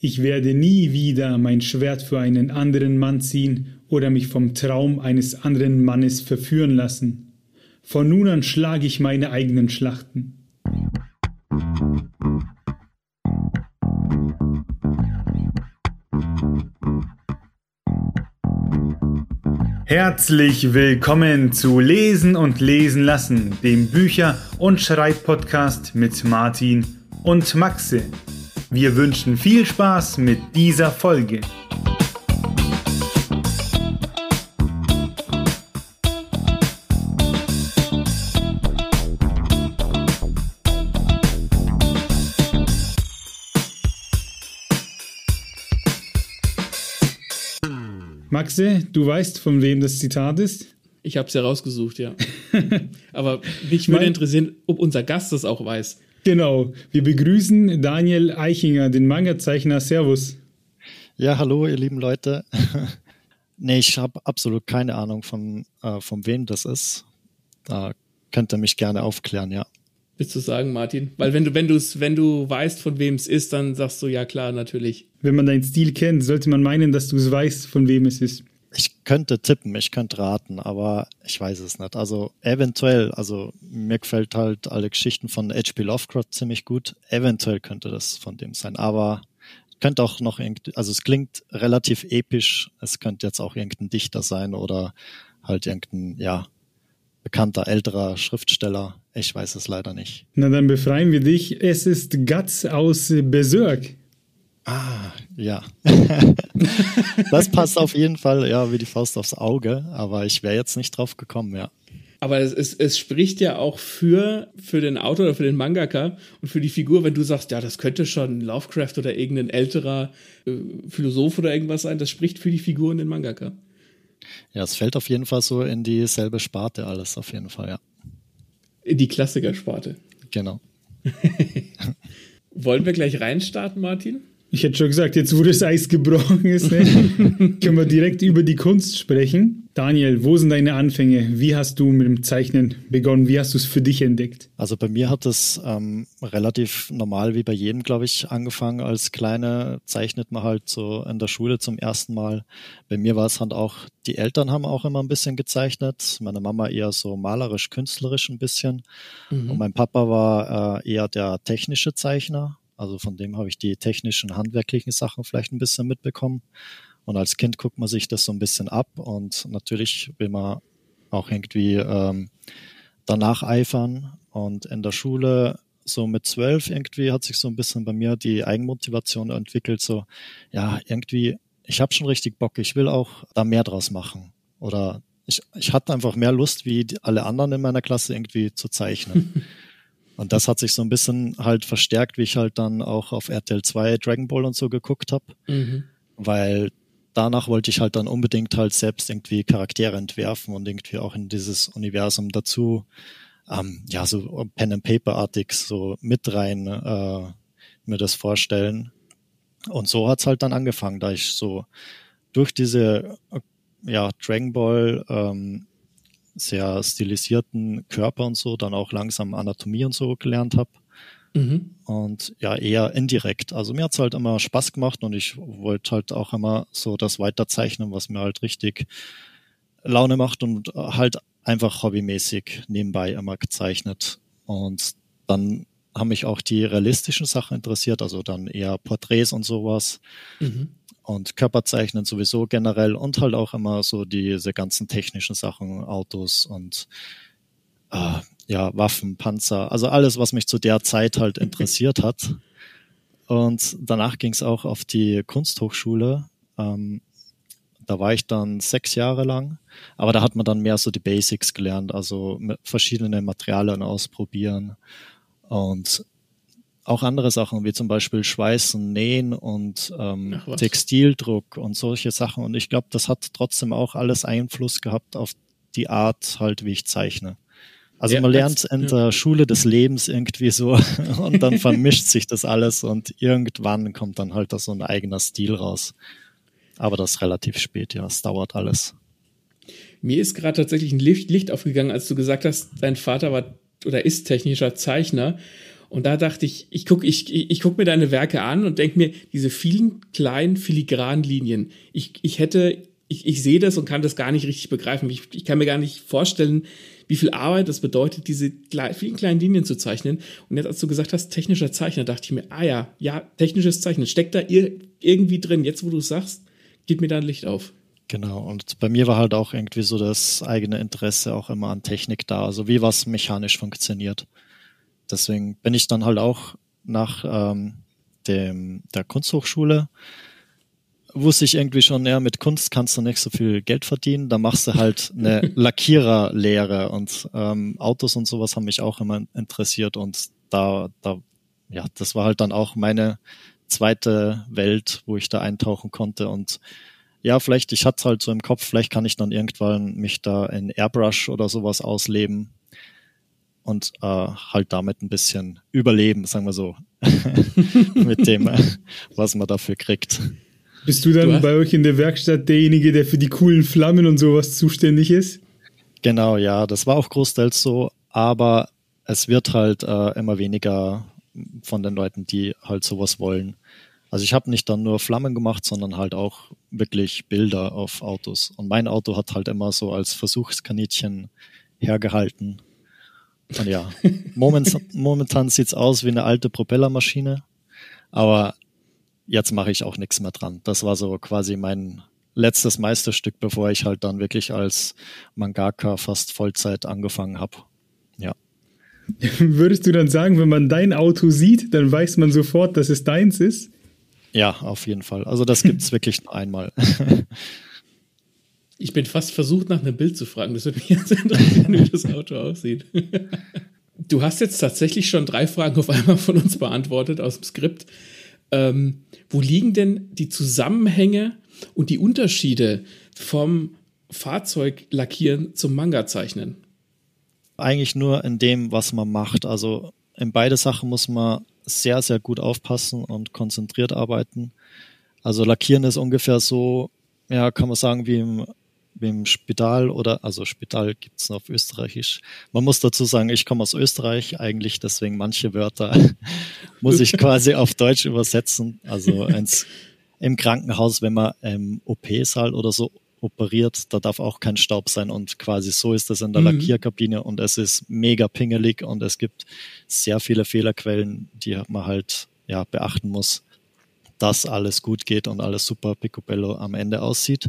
Ich werde nie wieder mein Schwert für einen anderen Mann ziehen oder mich vom Traum eines anderen Mannes verführen lassen. Von nun an schlage ich meine eigenen Schlachten. Herzlich willkommen zu Lesen und Lesen lassen, dem Bücher- und Schreibpodcast mit Martin und Maxe. Wir wünschen viel Spaß mit dieser Folge. Maxe, du weißt, von wem das Zitat ist? Ich habe es ja rausgesucht, ja. Aber mich würde interessieren, ob unser Gast das auch weiß. Genau. Wir begrüßen Daniel Eichinger, den Manga-Zeichner. Servus. Ja, hallo, ihr lieben Leute. nee, ich habe absolut keine Ahnung von, äh, von wem das ist. Da könnt ihr mich gerne aufklären, ja. Willst du sagen, Martin? Weil wenn du, wenn du wenn du weißt, von wem es ist, dann sagst du ja klar, natürlich. Wenn man deinen Stil kennt, sollte man meinen, dass du es weißt, von wem es ist. Ich könnte tippen, ich könnte raten, aber ich weiß es nicht. Also eventuell, also mir gefällt halt alle Geschichten von H.P. Lovecraft ziemlich gut. Eventuell könnte das von dem sein, aber könnte auch noch irgendwie, also es klingt relativ episch. Es könnte jetzt auch irgendein Dichter sein oder halt irgendein, ja, bekannter älterer Schriftsteller. Ich weiß es leider nicht. Na, dann befreien wir dich. Es ist Guts aus Berserk. Ah, ja. das passt auf jeden Fall, ja, wie die Faust aufs Auge, aber ich wäre jetzt nicht drauf gekommen, ja. Aber es, es, es spricht ja auch für, für den Autor oder für den Mangaka und für die Figur, wenn du sagst, ja, das könnte schon Lovecraft oder irgendein älterer äh, Philosoph oder irgendwas sein, das spricht für die Figur und den Mangaka. Ja, es fällt auf jeden Fall so in dieselbe Sparte alles, auf jeden Fall, ja. In die Klassikersparte. Genau. Wollen wir gleich reinstarten, Martin? Ich hätte schon gesagt, jetzt wo das Eis gebrochen ist, ne, können wir direkt über die Kunst sprechen. Daniel, wo sind deine Anfänge? Wie hast du mit dem Zeichnen begonnen? Wie hast du es für dich entdeckt? Also bei mir hat es ähm, relativ normal wie bei jedem, glaube ich, angefangen. Als Kleine zeichnet man halt so in der Schule zum ersten Mal. Bei mir war es halt auch, die Eltern haben auch immer ein bisschen gezeichnet. Meine Mama eher so malerisch, künstlerisch ein bisschen. Mhm. Und mein Papa war äh, eher der technische Zeichner. Also von dem habe ich die technischen, handwerklichen Sachen vielleicht ein bisschen mitbekommen. Und als Kind guckt man sich das so ein bisschen ab und natürlich will man auch irgendwie ähm, danach eifern. Und in der Schule, so mit zwölf irgendwie, hat sich so ein bisschen bei mir die Eigenmotivation entwickelt, so, ja, irgendwie, ich habe schon richtig Bock, ich will auch da mehr draus machen. Oder ich, ich hatte einfach mehr Lust, wie alle anderen in meiner Klasse irgendwie zu zeichnen. Und das hat sich so ein bisschen halt verstärkt, wie ich halt dann auch auf RTL 2 Dragon Ball und so geguckt habe. Mhm. Weil danach wollte ich halt dann unbedingt halt selbst irgendwie Charaktere entwerfen und irgendwie auch in dieses Universum dazu, ähm, ja, so Pen and Paper-artig so mit rein äh, mir das vorstellen. Und so hat's halt dann angefangen, da ich so durch diese ja, Dragon Ball ähm, sehr stilisierten Körper und so, dann auch langsam Anatomie und so gelernt habe. Mhm. Und ja, eher indirekt. Also mir hat's halt immer Spaß gemacht und ich wollte halt auch immer so das weiterzeichnen, was mir halt richtig Laune macht und halt einfach hobbymäßig nebenbei immer gezeichnet. Und dann haben mich auch die realistischen Sachen interessiert, also dann eher Porträts und sowas. Mhm und Körperzeichnen sowieso generell und halt auch immer so diese ganzen technischen Sachen, Autos und äh, ja, Waffen, Panzer, also alles, was mich zu der Zeit halt interessiert hat. Und danach ging es auch auf die Kunsthochschule. Ähm, da war ich dann sechs Jahre lang, aber da hat man dann mehr so die Basics gelernt, also verschiedene Materialien ausprobieren und auch andere Sachen, wie zum Beispiel Schweißen, Nähen und ähm, Textildruck und solche Sachen. Und ich glaube, das hat trotzdem auch alles Einfluss gehabt auf die Art halt, wie ich zeichne. Also ja, man lernt in der ja. Schule des Lebens irgendwie so und dann vermischt sich das alles und irgendwann kommt dann halt da so ein eigener Stil raus. Aber das relativ spät, ja, es dauert alles. Mir ist gerade tatsächlich ein Licht, Licht aufgegangen, als du gesagt hast, dein Vater war oder ist technischer Zeichner. Und da dachte ich, ich gucke ich, ich guck mir deine Werke an und denke mir, diese vielen kleinen filigranen Linien, ich, ich hätte, ich, ich sehe das und kann das gar nicht richtig begreifen. Ich, ich kann mir gar nicht vorstellen, wie viel Arbeit das bedeutet, diese vielen kleinen Linien zu zeichnen. Und jetzt, als du gesagt hast, technischer Zeichner, dachte ich mir, ah ja, ja, technisches Zeichnen, steckt da ir irgendwie drin. Jetzt, wo du es sagst, geht mir da ein Licht auf. Genau, und bei mir war halt auch irgendwie so das eigene Interesse auch immer an Technik da, also wie was mechanisch funktioniert. Deswegen bin ich dann halt auch nach ähm, dem, der Kunsthochschule, wusste ich irgendwie schon, ja, mit Kunst kannst du nicht so viel Geld verdienen, da machst du halt eine Lackiererlehre und ähm, Autos und sowas haben mich auch immer interessiert und da, da, ja, das war halt dann auch meine zweite Welt, wo ich da eintauchen konnte und ja, vielleicht, ich hatte halt so im Kopf, vielleicht kann ich dann irgendwann mich da in Airbrush oder sowas ausleben und äh, halt damit ein bisschen überleben, sagen wir so, mit dem, was man dafür kriegt. Bist du dann du bei euch in der Werkstatt derjenige, der für die coolen Flammen und sowas zuständig ist? Genau, ja, das war auch großteils so, aber es wird halt äh, immer weniger von den Leuten, die halt sowas wollen. Also ich habe nicht dann nur Flammen gemacht, sondern halt auch wirklich Bilder auf Autos. Und mein Auto hat halt immer so als Versuchskaninchen hergehalten. Und ja, momentan, momentan sieht's aus wie eine alte Propellermaschine, aber jetzt mache ich auch nichts mehr dran. Das war so quasi mein letztes Meisterstück, bevor ich halt dann wirklich als Mangaka fast Vollzeit angefangen habe. Ja. Würdest du dann sagen, wenn man dein Auto sieht, dann weiß man sofort, dass es deins ist? Ja, auf jeden Fall. Also das gibt es wirklich nur einmal. ich bin fast versucht, nach einem Bild zu fragen. Das würde mich jetzt interessieren, wie das Auto aussieht. Du hast jetzt tatsächlich schon drei Fragen auf einmal von uns beantwortet aus dem Skript. Ähm, wo liegen denn die Zusammenhänge und die Unterschiede vom Fahrzeuglackieren zum Manga-Zeichnen? Eigentlich nur in dem, was man macht. Also in beide Sachen muss man sehr, sehr gut aufpassen und konzentriert arbeiten. Also Lackieren ist ungefähr so, ja, kann man sagen, wie im, im Spital oder, also Spital gibt es auf Österreichisch. Man muss dazu sagen, ich komme aus Österreich eigentlich, deswegen manche Wörter muss ich quasi auf Deutsch übersetzen. Also ins, im Krankenhaus, wenn man im OP-Saal oder so operiert, da darf auch kein Staub sein und quasi so ist das in der mhm. Lackierkabine und es ist mega pingelig und es gibt sehr viele Fehlerquellen, die man halt ja beachten muss, dass alles gut geht und alles super picobello am Ende aussieht.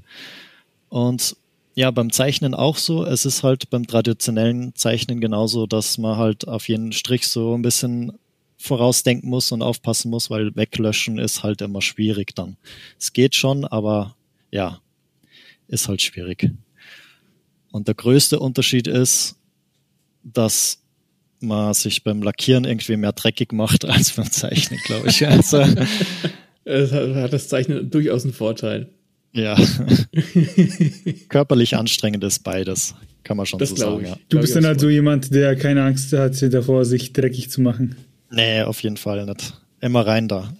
Und ja, beim Zeichnen auch so. Es ist halt beim traditionellen Zeichnen genauso, dass man halt auf jeden Strich so ein bisschen vorausdenken muss und aufpassen muss, weil weglöschen ist halt immer schwierig dann. Es geht schon, aber ja, ist halt schwierig. Und der größte Unterschied ist, dass man sich beim Lackieren irgendwie mehr dreckig macht als beim Zeichnen, glaube ich. Also, hat das Zeichnen durchaus einen Vorteil. Ja. Körperlich anstrengend ist beides, kann man schon das so sagen. Ja. Du bist dann halt so jemand, der keine Angst hat davor, sich dreckig zu machen. Nee, auf jeden Fall nicht. Immer rein da.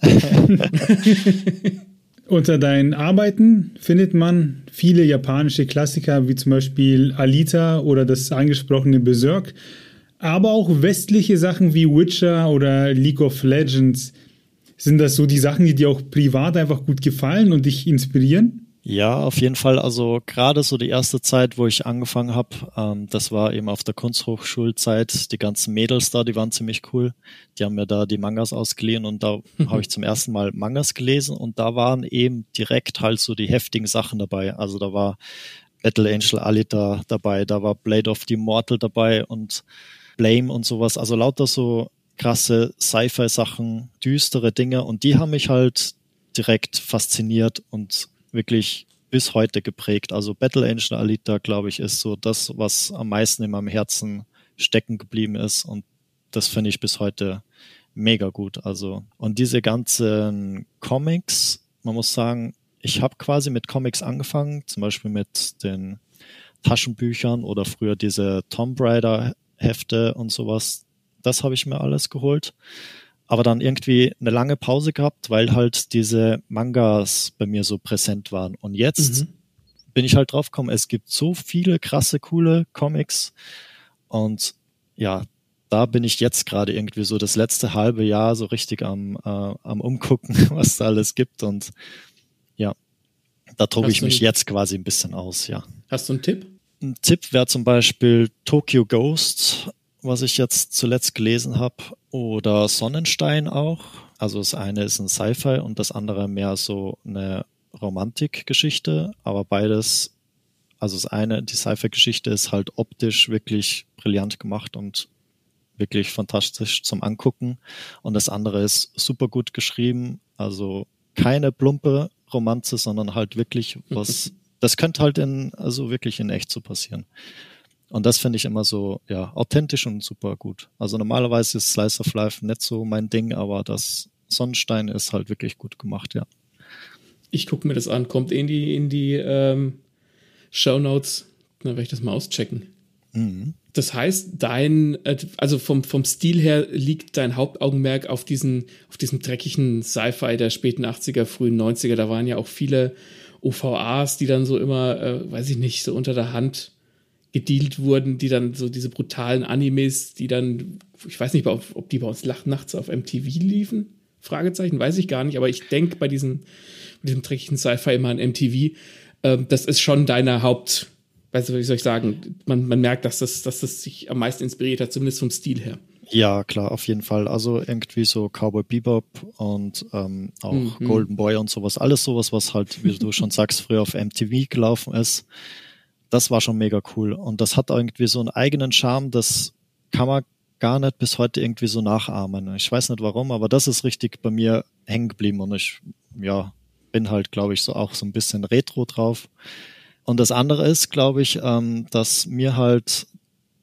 Unter deinen Arbeiten findet man viele japanische Klassiker wie zum Beispiel Alita oder das angesprochene Berserk, aber auch westliche Sachen wie Witcher oder League of Legends. Sind das so die Sachen, die dir auch privat einfach gut gefallen und dich inspirieren? Ja, auf jeden Fall. Also gerade so die erste Zeit, wo ich angefangen habe, ähm, das war eben auf der Kunsthochschulzeit. Die ganzen Mädels da, die waren ziemlich cool. Die haben mir da die Mangas ausgeliehen und da mhm. habe ich zum ersten Mal Mangas gelesen und da waren eben direkt halt so die heftigen Sachen dabei. Also da war Battle Angel Alita dabei, da war Blade of the Immortal dabei und Blame und sowas. Also lauter so krasse Sci-Fi-Sachen, düstere Dinge und die haben mich halt direkt fasziniert und wirklich bis heute geprägt. Also Battle Angel Alita, glaube ich, ist so das, was am meisten in meinem Herzen stecken geblieben ist. Und das finde ich bis heute mega gut. Also, und diese ganzen Comics, man muss sagen, ich habe quasi mit Comics angefangen, zum Beispiel mit den Taschenbüchern oder früher diese Tomb Raider Hefte und sowas. Das habe ich mir alles geholt aber dann irgendwie eine lange Pause gehabt, weil halt diese Mangas bei mir so präsent waren. Und jetzt mhm. bin ich halt drauf gekommen, es gibt so viele krasse, coole Comics und ja, da bin ich jetzt gerade irgendwie so das letzte halbe Jahr so richtig am, äh, am Umgucken, was da alles gibt. Und ja, da tobe ich mich jetzt quasi ein bisschen aus, ja. Hast du einen Tipp? Ein Tipp wäre zum Beispiel Tokyo Ghost, was ich jetzt zuletzt gelesen habe, oder Sonnenstein auch. Also das eine ist ein Sci-Fi und das andere mehr so eine Romantikgeschichte, aber beides, also das eine, die Sci-Fi-Geschichte ist halt optisch wirklich brillant gemacht und wirklich fantastisch zum Angucken. Und das andere ist super gut geschrieben, also keine plumpe Romanze, sondern halt wirklich was, das könnte halt in, also wirklich in echt so passieren. Und das finde ich immer so, ja, authentisch und super gut. Also normalerweise ist Slice of Life nicht so mein Ding, aber das Sonnenstein ist halt wirklich gut gemacht, ja. Ich gucke mir das an, kommt in die, in die ähm, Show Notes, dann werde ich das mal auschecken. Mhm. Das heißt, dein, äh, also vom, vom Stil her liegt dein Hauptaugenmerk auf diesen, auf diesem dreckigen Sci-Fi der späten 80er, frühen 90er. Da waren ja auch viele OVAs, die dann so immer, äh, weiß ich nicht, so unter der Hand gedealt wurden, die dann so diese brutalen Animes, die dann, ich weiß nicht, ob, ob die bei uns nachts auf MTV liefen. Fragezeichen, weiß ich gar nicht, aber ich denke bei diesen, bei diesem dreckigen Sci-Fi immer an MTV. Ähm, das ist schon deine Haupt, weißt du, wie soll ich sagen, man, man merkt, dass das, dass das sich am meisten inspiriert hat, zumindest vom Stil her. Ja, klar, auf jeden Fall. Also irgendwie so Cowboy Bebop und ähm, auch mhm. Golden Boy und sowas. Alles sowas, was halt, wie du schon sagst, früher auf MTV gelaufen ist. Das war schon mega cool. Und das hat irgendwie so einen eigenen Charme, das kann man gar nicht bis heute irgendwie so nachahmen. Ich weiß nicht warum, aber das ist richtig bei mir hängen geblieben und ich, ja, bin halt, glaube ich, so auch so ein bisschen retro drauf. Und das andere ist, glaube ich, ähm, dass mir halt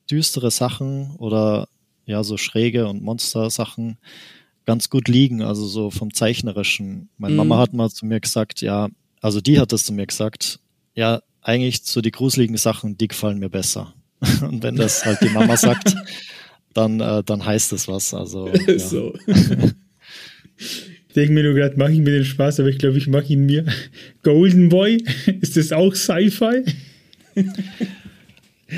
düstere Sachen oder ja, so schräge und Monster-Sachen ganz gut liegen, also so vom Zeichnerischen. Meine mhm. Mama hat mal zu mir gesagt, ja, also die hat das zu mir gesagt, ja, eigentlich so die gruseligen Sachen, die gefallen mir besser. Und wenn das halt die Mama sagt, dann, äh, dann heißt es was. Also, ja. so. denke mir nur gerade, mache ich mir den Spaß, aber ich glaube, ich mache ihn mir. Golden Boy, ist das auch Sci-Fi?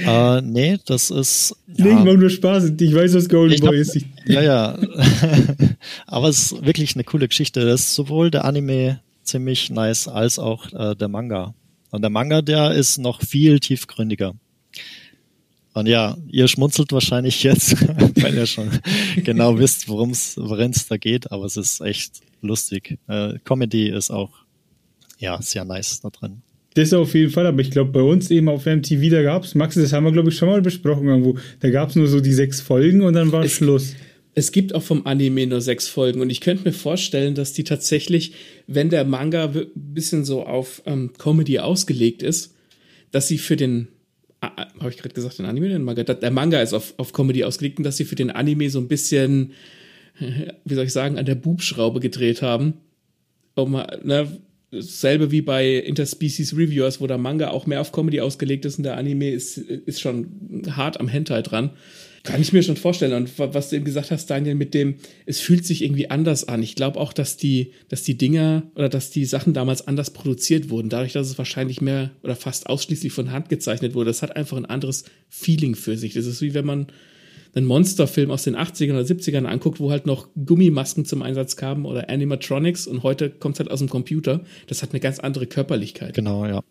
Uh, nee, das ist. Ja, nee, ich mache nur Spaß. Ich weiß, was Golden Boy ist. ja, ja. Aber es ist wirklich eine coole Geschichte. Das ist sowohl der Anime ziemlich nice als auch äh, der Manga. Und der Manga, der ist noch viel tiefgründiger. Und ja, ihr schmunzelt wahrscheinlich jetzt, weil ihr schon genau wisst, worum es da geht, aber es ist echt lustig. Äh, Comedy ist auch ja sehr nice da drin. Das auf jeden Fall, aber ich glaube, bei uns eben auf MTV, da gab es, Max, das haben wir, glaube ich, schon mal besprochen irgendwo, da gab es nur so die sechs Folgen und dann war es, Schluss. Es gibt auch vom Anime nur sechs Folgen und ich könnte mir vorstellen, dass die tatsächlich, wenn der Manga ein bisschen so auf ähm, Comedy ausgelegt ist, dass sie für den Ah, habe ich gerade gesagt, den Anime, den Manga? Der Manga ist auf, auf Comedy ausgelegt und dass sie für den Anime so ein bisschen, wie soll ich sagen, an der Bubschraube gedreht haben. Um, ne, dasselbe wie bei Interspecies Reviewers, wo der Manga auch mehr auf Comedy ausgelegt ist und der Anime ist, ist schon hart am Hentai dran. Kann ich mir schon vorstellen. Und was du eben gesagt hast, Daniel, mit dem, es fühlt sich irgendwie anders an. Ich glaube auch, dass die, dass die Dinger oder dass die Sachen damals anders produziert wurden. Dadurch, dass es wahrscheinlich mehr oder fast ausschließlich von Hand gezeichnet wurde. Das hat einfach ein anderes Feeling für sich. Das ist wie wenn man einen Monsterfilm aus den 80ern oder 70ern anguckt, wo halt noch Gummimasken zum Einsatz kamen oder Animatronics und heute kommt es halt aus dem Computer. Das hat eine ganz andere Körperlichkeit. Genau, ja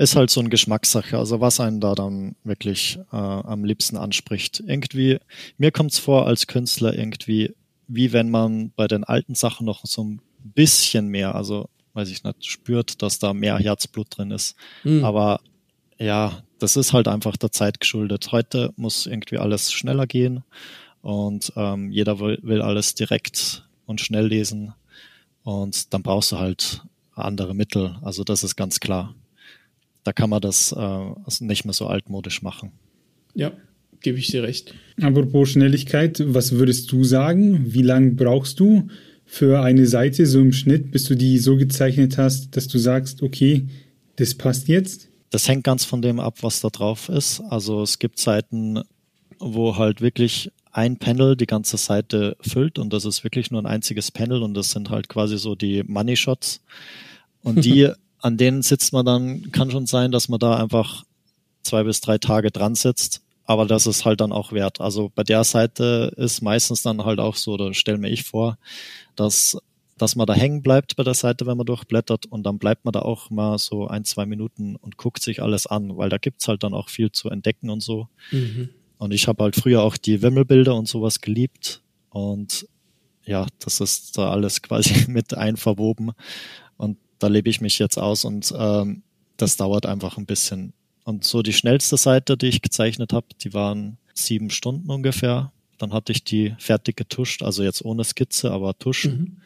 ist halt so eine Geschmackssache, also was einen da dann wirklich äh, am liebsten anspricht. Irgendwie, mir kommt es vor als Künstler irgendwie, wie wenn man bei den alten Sachen noch so ein bisschen mehr, also weiß ich nicht, spürt, dass da mehr Herzblut drin ist. Mhm. Aber ja, das ist halt einfach der Zeit geschuldet. Heute muss irgendwie alles schneller gehen und ähm, jeder will, will alles direkt und schnell lesen und dann brauchst du halt andere Mittel. Also das ist ganz klar da kann man das äh, nicht mehr so altmodisch machen. Ja, gebe ich dir recht. Apropos Schnelligkeit, was würdest du sagen? Wie lange brauchst du für eine Seite so im Schnitt, bis du die so gezeichnet hast, dass du sagst, okay, das passt jetzt? Das hängt ganz von dem ab, was da drauf ist. Also es gibt Seiten, wo halt wirklich ein Panel die ganze Seite füllt und das ist wirklich nur ein einziges Panel und das sind halt quasi so die Money Shots. Und die an denen sitzt man dann, kann schon sein, dass man da einfach zwei bis drei Tage dran sitzt. aber das ist halt dann auch wert. Also bei der Seite ist meistens dann halt auch so, da stelle mir ich vor, dass dass man da hängen bleibt bei der Seite, wenn man durchblättert und dann bleibt man da auch mal so ein, zwei Minuten und guckt sich alles an, weil da gibt's halt dann auch viel zu entdecken und so. Mhm. Und ich habe halt früher auch die Wimmelbilder und sowas geliebt und ja, das ist da alles quasi mit einverwoben und da lebe ich mich jetzt aus und ähm, das dauert einfach ein bisschen. Und so die schnellste Seite, die ich gezeichnet habe, die waren sieben Stunden ungefähr. Dann hatte ich die fertig getuscht, also jetzt ohne Skizze, aber tuschen.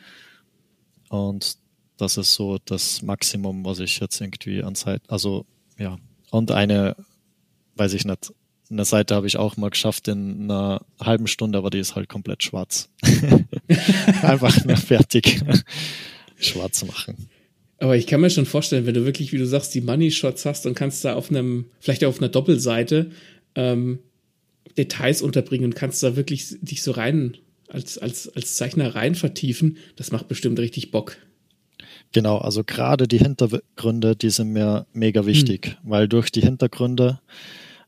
Mhm. Und das ist so das Maximum, was ich jetzt irgendwie an Zeit, also ja. Und eine, weiß ich nicht, eine Seite habe ich auch mal geschafft in einer halben Stunde, aber die ist halt komplett schwarz. Einfach nur fertig schwarz machen. Aber ich kann mir schon vorstellen, wenn du wirklich, wie du sagst, die Money Shots hast und kannst da auf einem, vielleicht auf einer Doppelseite ähm, Details unterbringen und kannst da wirklich dich so rein als, als, als Zeichner rein vertiefen, das macht bestimmt richtig Bock. Genau, also gerade die Hintergründe, die sind mir mega wichtig, hm. weil durch die Hintergründe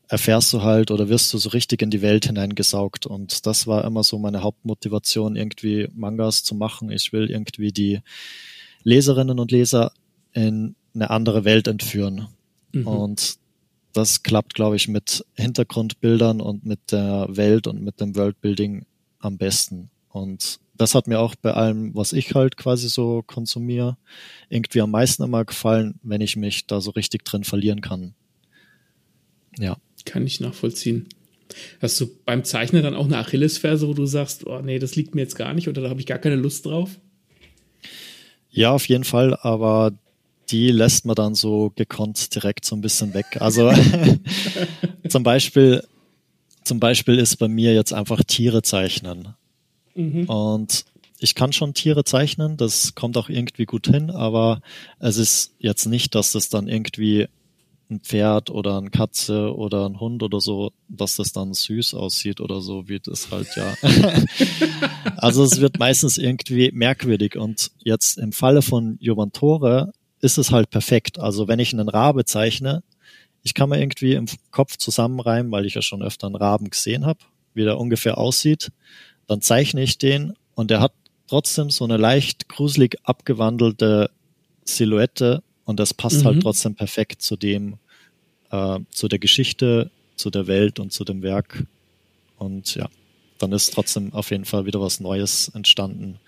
erfährst du halt oder wirst du so richtig in die Welt hineingesaugt. Und das war immer so meine Hauptmotivation, irgendwie Mangas zu machen. Ich will irgendwie die Leserinnen und Leser in eine andere Welt entführen. Mhm. Und das klappt, glaube ich, mit Hintergrundbildern und mit der Welt und mit dem Worldbuilding am besten. Und das hat mir auch bei allem, was ich halt quasi so konsumiere, irgendwie am meisten immer gefallen, wenn ich mich da so richtig drin verlieren kann. Ja. Kann ich nachvollziehen. Hast du beim Zeichnen dann auch eine Achillesferse, wo du sagst, oh nee, das liegt mir jetzt gar nicht oder da habe ich gar keine Lust drauf? Ja, auf jeden Fall, aber die lässt man dann so gekonnt direkt so ein bisschen weg. Also zum Beispiel zum Beispiel ist bei mir jetzt einfach Tiere zeichnen. Mhm. Und ich kann schon Tiere zeichnen, das kommt auch irgendwie gut hin, aber es ist jetzt nicht, dass das dann irgendwie ein Pferd oder eine Katze oder ein Hund oder so, dass das dann süß aussieht oder so, wie das halt ja. also es wird meistens irgendwie merkwürdig und jetzt im Falle von Jovantore ist es halt perfekt. Also wenn ich einen Rabe zeichne, ich kann mir irgendwie im Kopf zusammenreimen, weil ich ja schon öfter einen Raben gesehen habe, wie der ungefähr aussieht. Dann zeichne ich den und der hat trotzdem so eine leicht gruselig abgewandelte Silhouette und das passt halt mhm. halt trotzdem perfekt zu dem, äh, zu der Geschichte, zu der Welt und zu dem Werk. Und ja, dann ist trotzdem auf jeden Fall wieder was Neues entstanden,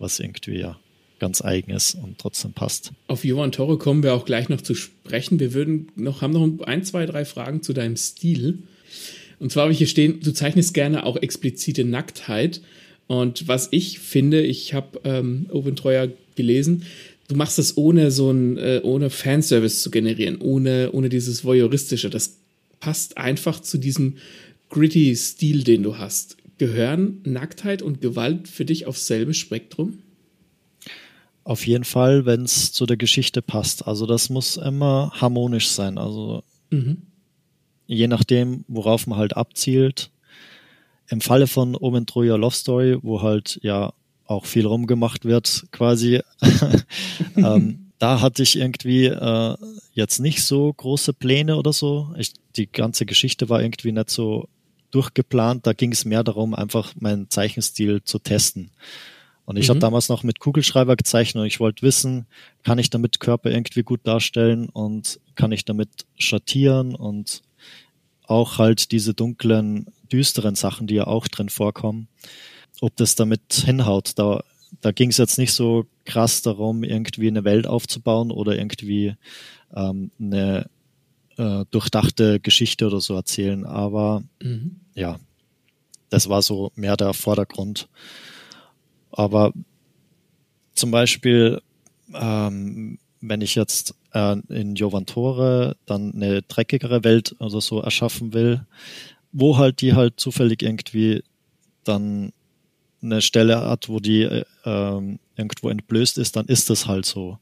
was irgendwie ja ganz eigen ist und trotzdem passt. Auf Johann Torre kommen wir auch gleich noch zu sprechen. Wir würden noch, haben noch ein, zwei, drei Fragen zu deinem Stil. Und zwar habe ich hier stehen, du zeichnest gerne auch explizite Nacktheit. Und was ich finde, ich habe ähm, Owen Treuer gelesen, du machst das ohne so ein, äh, ohne Fanservice zu generieren, ohne, ohne dieses Voyeuristische. Das passt einfach zu diesem gritty Stil, den du hast. Gehören Nacktheit und Gewalt für dich aufs selbe Spektrum? Auf jeden Fall, wenn es zu der Geschichte passt. Also das muss immer harmonisch sein. Also mhm. je nachdem, worauf man halt abzielt. Im Falle von Omen Troja Love Story, wo halt ja auch viel rumgemacht wird, quasi, ähm, da hatte ich irgendwie äh, jetzt nicht so große Pläne oder so. Ich, die ganze Geschichte war irgendwie nicht so durchgeplant. Da ging es mehr darum, einfach meinen Zeichenstil zu testen. Und ich mhm. habe damals noch mit Kugelschreiber gezeichnet und ich wollte wissen, kann ich damit Körper irgendwie gut darstellen und kann ich damit schattieren und auch halt diese dunklen, düsteren Sachen, die ja auch drin vorkommen, ob das damit hinhaut. Da, da ging es jetzt nicht so krass darum, irgendwie eine Welt aufzubauen oder irgendwie ähm, eine äh, durchdachte Geschichte oder so erzählen. Aber mhm. ja, das war so mehr der Vordergrund. Aber zum Beispiel, ähm, wenn ich jetzt äh, in Jovantore dann eine dreckigere Welt oder so erschaffen will, wo halt die halt zufällig irgendwie dann eine Stelle hat, wo die äh, irgendwo entblößt ist, dann ist das halt so.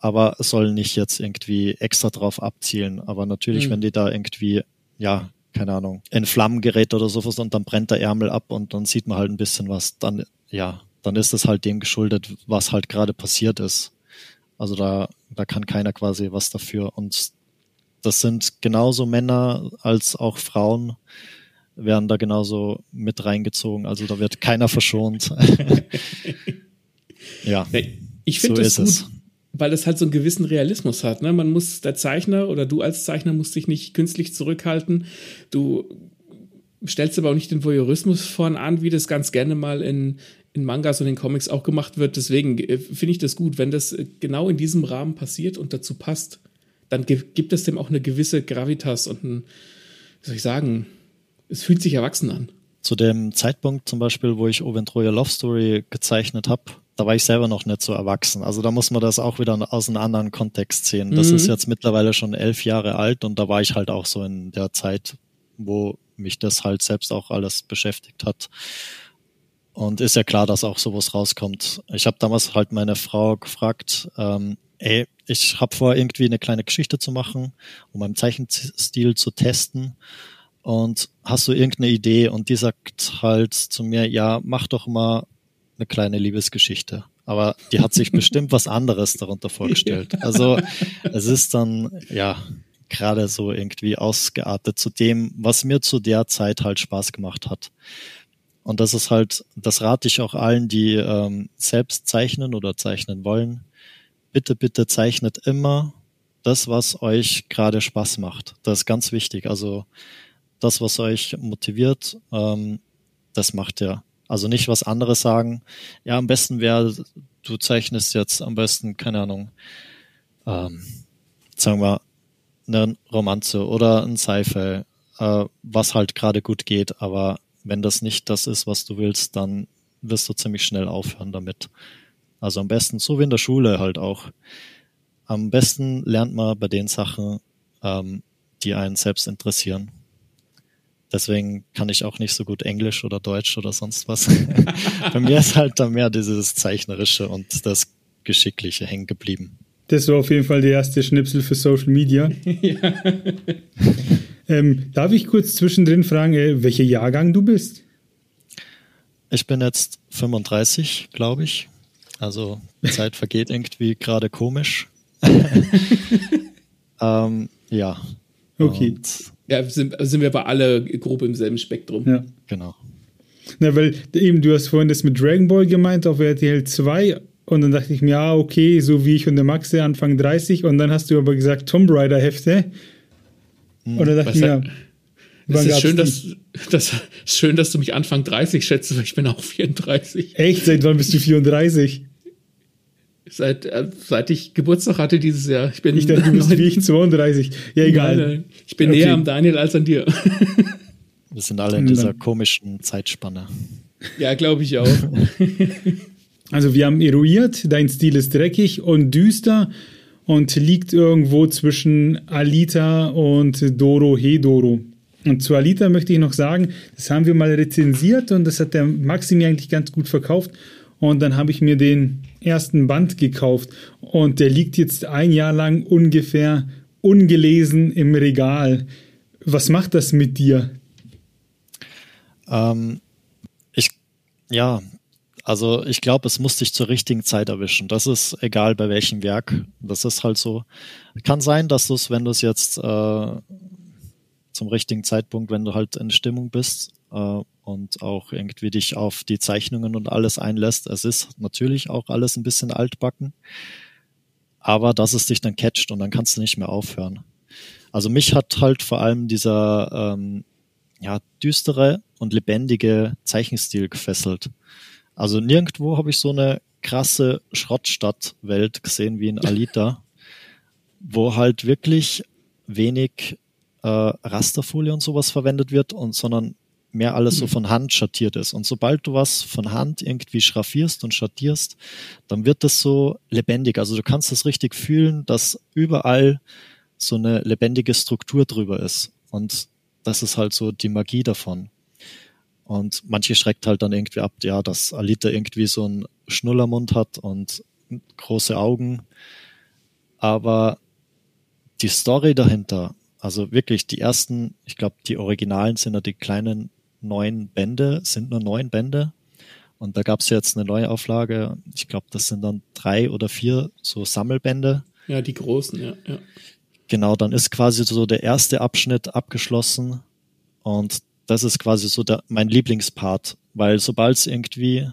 Aber es soll nicht jetzt irgendwie extra drauf abzielen. Aber natürlich, mhm. wenn die da irgendwie, ja, keine Ahnung, in Flammen gerät oder sowas und dann brennt der Ärmel ab und dann sieht man halt ein bisschen was, dann, ja, dann ist es halt dem geschuldet, was halt gerade passiert ist. Also da, da kann keiner quasi was dafür. Und das sind genauso Männer als auch Frauen werden da genauso mit reingezogen. Also da wird keiner verschont. ja. Ich finde so das gut, es. weil es halt so einen gewissen Realismus hat. Ne? Man muss, der Zeichner oder du als Zeichner musst dich nicht künstlich zurückhalten. Du stellst aber auch nicht den Voyeurismus vorn an, wie das ganz gerne mal in, in Mangas und in Comics auch gemacht wird. Deswegen äh, finde ich das gut, wenn das äh, genau in diesem Rahmen passiert und dazu passt, dann gibt es dem auch eine gewisse Gravitas und ein, wie soll ich sagen, es fühlt sich erwachsen an. Zu dem Zeitpunkt zum Beispiel, wo ich Oventroya Love Story gezeichnet habe, da war ich selber noch nicht so erwachsen. Also da muss man das auch wieder aus einem anderen Kontext sehen. Das mhm. ist jetzt mittlerweile schon elf Jahre alt und da war ich halt auch so in der Zeit, wo mich das halt selbst auch alles beschäftigt hat. Und ist ja klar, dass auch sowas rauskommt. Ich habe damals halt meine Frau gefragt, ähm, ey, ich habe vor, irgendwie eine kleine Geschichte zu machen, um meinen Zeichenstil zu testen und hast du irgendeine Idee? Und die sagt halt zu mir, ja, mach doch mal eine kleine Liebesgeschichte. Aber die hat sich bestimmt was anderes darunter vorgestellt. Also es ist dann, ja, gerade so irgendwie ausgeartet zu dem, was mir zu der Zeit halt Spaß gemacht hat. Und das ist halt, das rate ich auch allen, die ähm, selbst zeichnen oder zeichnen wollen. Bitte, bitte zeichnet immer das, was euch gerade Spaß macht. Das ist ganz wichtig. Also das, was euch motiviert, ähm, das macht ihr. Also nicht was anderes sagen. Ja, am besten wäre, du zeichnest jetzt am besten, keine Ahnung, ähm, sagen wir, eine Romanze oder ein Sci-Fi, äh, was halt gerade gut geht. Aber wenn das nicht das ist, was du willst, dann wirst du ziemlich schnell aufhören damit. Also am besten, so wie in der Schule halt auch. Am besten lernt man bei den Sachen, ähm, die einen selbst interessieren. Deswegen kann ich auch nicht so gut Englisch oder Deutsch oder sonst was. Bei mir ist halt da mehr dieses Zeichnerische und das Geschickliche hängen geblieben. Das war auf jeden Fall der erste Schnipsel für Social Media. ja. ähm, darf ich kurz zwischendrin fragen, äh, welcher Jahrgang du bist? Ich bin jetzt 35, glaube ich. Also die Zeit vergeht irgendwie gerade komisch. ähm, ja. Okay. Und ja, sind, sind wir aber alle grob im selben Spektrum. Ja. Genau. Na, weil eben, du hast vorhin das mit Dragon Ball gemeint auf RTL 2 und dann dachte ich mir, ja, okay, so wie ich und der Maxe Anfang 30 und dann hast du aber gesagt Tomb Raider Hefte. Hm. Und dann dachte Was ich mir, es ist schön, dass, das, schön, dass du mich Anfang 30 schätzt, weil ich bin auch 34. Echt? Seit wann bist du 34? Seit, äh, seit ich Geburtstag hatte dieses Jahr. Ich bin ich dachte, du bist wie ich 32. Ja, egal. Nein, nein. Ich bin okay. näher am Daniel als an dir. Wir sind alle in dieser komischen Zeitspanne. Ja, glaube ich auch. also wir haben eruiert, dein Stil ist dreckig und düster und liegt irgendwo zwischen Alita und Doro Hedoro. Und zu Alita möchte ich noch sagen, das haben wir mal rezensiert und das hat der Maxi mir eigentlich ganz gut verkauft. Und dann habe ich mir den ersten Band gekauft und der liegt jetzt ein Jahr lang ungefähr ungelesen im Regal. Was macht das mit dir? Ähm, ich, ja, also ich glaube, es muss dich zur richtigen Zeit erwischen. Das ist egal bei welchem Werk. Das ist halt so. Kann sein, dass du es, wenn du es jetzt äh, zum richtigen Zeitpunkt, wenn du halt in Stimmung bist, äh, und auch irgendwie dich auf die Zeichnungen und alles einlässt. Es ist natürlich auch alles ein bisschen altbacken, aber dass es dich dann catcht und dann kannst du nicht mehr aufhören. Also mich hat halt vor allem dieser ähm, ja, düstere und lebendige Zeichenstil gefesselt. Also nirgendwo habe ich so eine krasse Schrottstadtwelt gesehen wie in Alita, wo halt wirklich wenig äh, Rasterfolie und sowas verwendet wird und sondern mehr alles so mhm. von Hand schattiert ist. Und sobald du was von Hand irgendwie schraffierst und schattierst, dann wird das so lebendig. Also du kannst es richtig fühlen, dass überall so eine lebendige Struktur drüber ist. Und das ist halt so die Magie davon. Und manche schreckt halt dann irgendwie ab, ja, dass Alita irgendwie so einen Schnullermund hat und große Augen. Aber die Story dahinter, also wirklich die ersten, ich glaube, die Originalen sind ja die kleinen neun Bände, sind nur neun Bände. Und da gab es jetzt eine neue Auflage. Ich glaube, das sind dann drei oder vier so Sammelbände. Ja, die großen, ja. ja. genau, dann ist quasi so der erste Abschnitt abgeschlossen und das ist quasi so der, mein Lieblingspart, weil sobald es irgendwie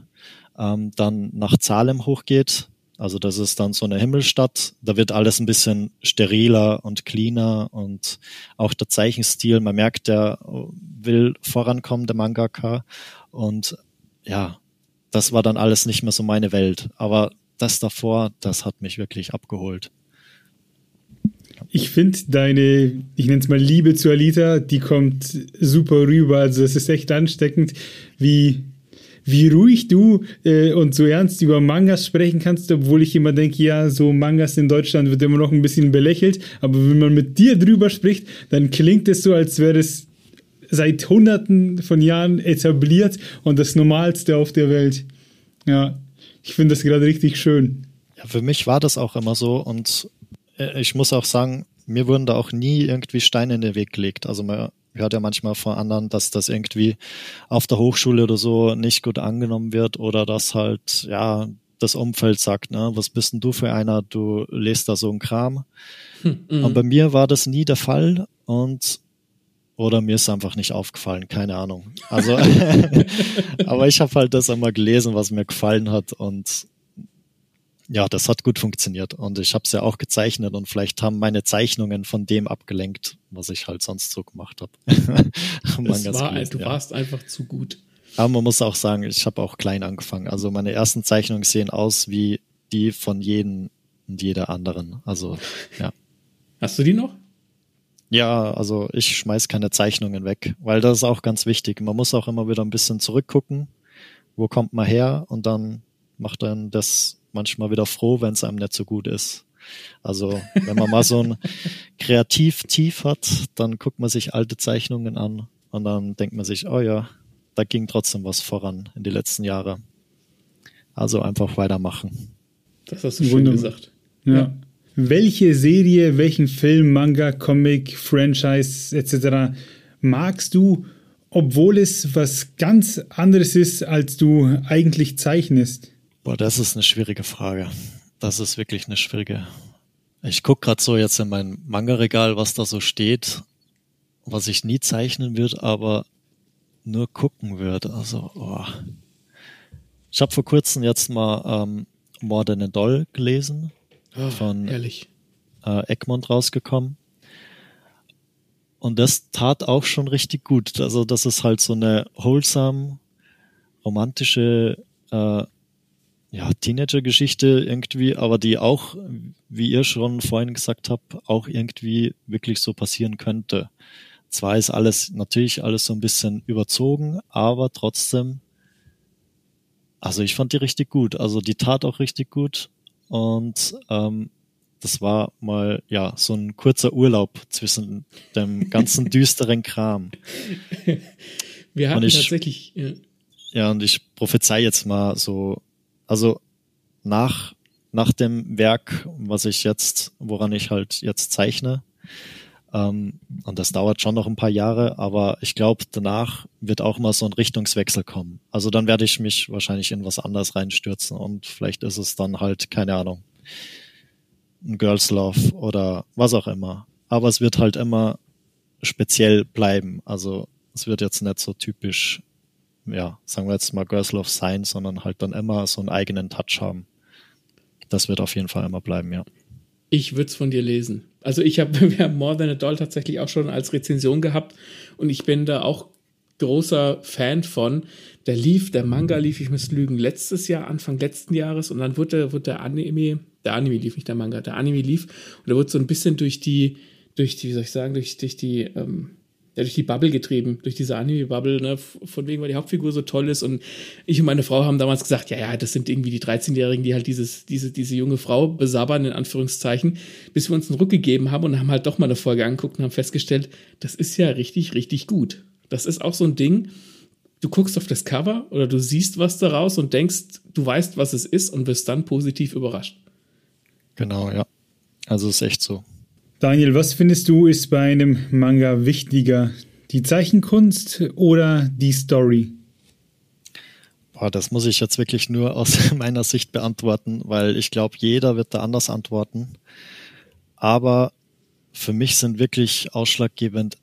ähm, dann nach Salem hochgeht, also das ist dann so eine Himmelstadt, da wird alles ein bisschen steriler und cleaner und auch der Zeichenstil, man merkt, der will vorankommen, der Mangaka und ja, das war dann alles nicht mehr so meine Welt, aber das davor, das hat mich wirklich abgeholt. Ich finde deine, ich nenne es mal Liebe zu Alita, die kommt super rüber. Also es ist echt ansteckend, wie, wie ruhig du äh, und so ernst über Mangas sprechen kannst, obwohl ich immer denke, ja, so Mangas in Deutschland wird immer noch ein bisschen belächelt. Aber wenn man mit dir drüber spricht, dann klingt es so, als wäre es seit hunderten von Jahren etabliert und das Normalste auf der Welt. Ja, ich finde das gerade richtig schön. Ja, für mich war das auch immer so und äh, ich muss auch sagen, mir wurden da auch nie irgendwie Steine in den Weg gelegt. Also man hört ja manchmal von anderen, dass das irgendwie auf der Hochschule oder so nicht gut angenommen wird oder dass halt, ja, das Umfeld sagt, ne, was bist denn du für einer, du lest da so einen Kram. Hm, und bei mir war das nie der Fall und oder mir ist einfach nicht aufgefallen, keine Ahnung. Also, aber ich habe halt das immer gelesen, was mir gefallen hat und ja, das hat gut funktioniert und ich habe es ja auch gezeichnet und vielleicht haben meine Zeichnungen von dem abgelenkt, was ich halt sonst so gemacht habe. war, du ja. warst einfach zu gut. Aber man muss auch sagen, ich habe auch klein angefangen. Also meine ersten Zeichnungen sehen aus wie die von jedem und jeder anderen. Also ja. Hast du die noch? Ja, also ich schmeiß keine Zeichnungen weg, weil das ist auch ganz wichtig. Man muss auch immer wieder ein bisschen zurückgucken, wo kommt man her und dann macht dann das manchmal wieder froh, wenn es einem nicht so gut ist. Also wenn man mal so ein Kreativ-Tief hat, dann guckt man sich alte Zeichnungen an und dann denkt man sich, oh ja, da ging trotzdem was voran in die letzten Jahre. Also einfach weitermachen. Das hast du schön gesagt. Ja. ja. Welche Serie, welchen Film, Manga, Comic, Franchise etc. magst du, obwohl es was ganz anderes ist, als du eigentlich zeichnest? Boah, das ist eine schwierige Frage. Das ist wirklich eine schwierige. Ich guck gerade so jetzt in mein Manga-Regal, was da so steht, was ich nie zeichnen wird, aber nur gucken wird. Also, oh. ich habe vor kurzem jetzt mal ähm, More Than a Doll gelesen, oh, von ehrlich. Äh, Egmont rausgekommen. Und das tat auch schon richtig gut. Also das ist halt so eine wholesome, romantische äh, ja, Teenager-Geschichte irgendwie, aber die auch, wie ihr schon vorhin gesagt habt, auch irgendwie wirklich so passieren könnte. Zwar ist alles, natürlich alles so ein bisschen überzogen, aber trotzdem, also ich fand die richtig gut. Also die tat auch richtig gut und ähm, das war mal ja so ein kurzer Urlaub zwischen dem ganzen düsteren Kram. Wir hatten ich, tatsächlich. Ja. ja, und ich prophezei jetzt mal so also nach, nach dem Werk, was ich jetzt, woran ich halt jetzt zeichne, ähm, und das dauert schon noch ein paar Jahre, aber ich glaube, danach wird auch mal so ein Richtungswechsel kommen. Also dann werde ich mich wahrscheinlich in was anderes reinstürzen und vielleicht ist es dann halt, keine Ahnung, ein Girls Love oder was auch immer. Aber es wird halt immer speziell bleiben. Also es wird jetzt nicht so typisch ja, sagen wir jetzt mal Girls Love sein, sondern halt dann immer so einen eigenen Touch haben. Das wird auf jeden Fall immer bleiben, ja. Ich würde es von dir lesen. Also ich habe, wir haben More Than a Doll tatsächlich auch schon als Rezension gehabt und ich bin da auch großer Fan von. Der lief, der Manga lief, ich muss lügen, letztes Jahr, Anfang letzten Jahres und dann wurde, wurde der Anime, der Anime lief nicht der Manga, der Anime lief und da wurde so ein bisschen durch die, durch die, wie soll ich sagen, durch, durch die, ähm, ja, durch die Bubble getrieben, durch diese Anime-Bubble, ne, von wegen, weil die Hauptfigur so toll ist. Und ich und meine Frau haben damals gesagt, ja, ja, das sind irgendwie die 13-Jährigen, die halt dieses, diese, diese junge Frau besabbern, in Anführungszeichen, bis wir uns einen Ruck gegeben haben und haben halt doch mal eine Folge angeguckt und haben festgestellt, das ist ja richtig, richtig gut. Das ist auch so ein Ding, du guckst auf das Cover oder du siehst was daraus und denkst, du weißt, was es ist und wirst dann positiv überrascht. Genau, ja. Also ist echt so. Daniel, was findest du ist bei einem Manga wichtiger? Die Zeichenkunst oder die Story? Boah, das muss ich jetzt wirklich nur aus meiner Sicht beantworten, weil ich glaube, jeder wird da anders antworten. Aber für mich sind wirklich ausschlaggebend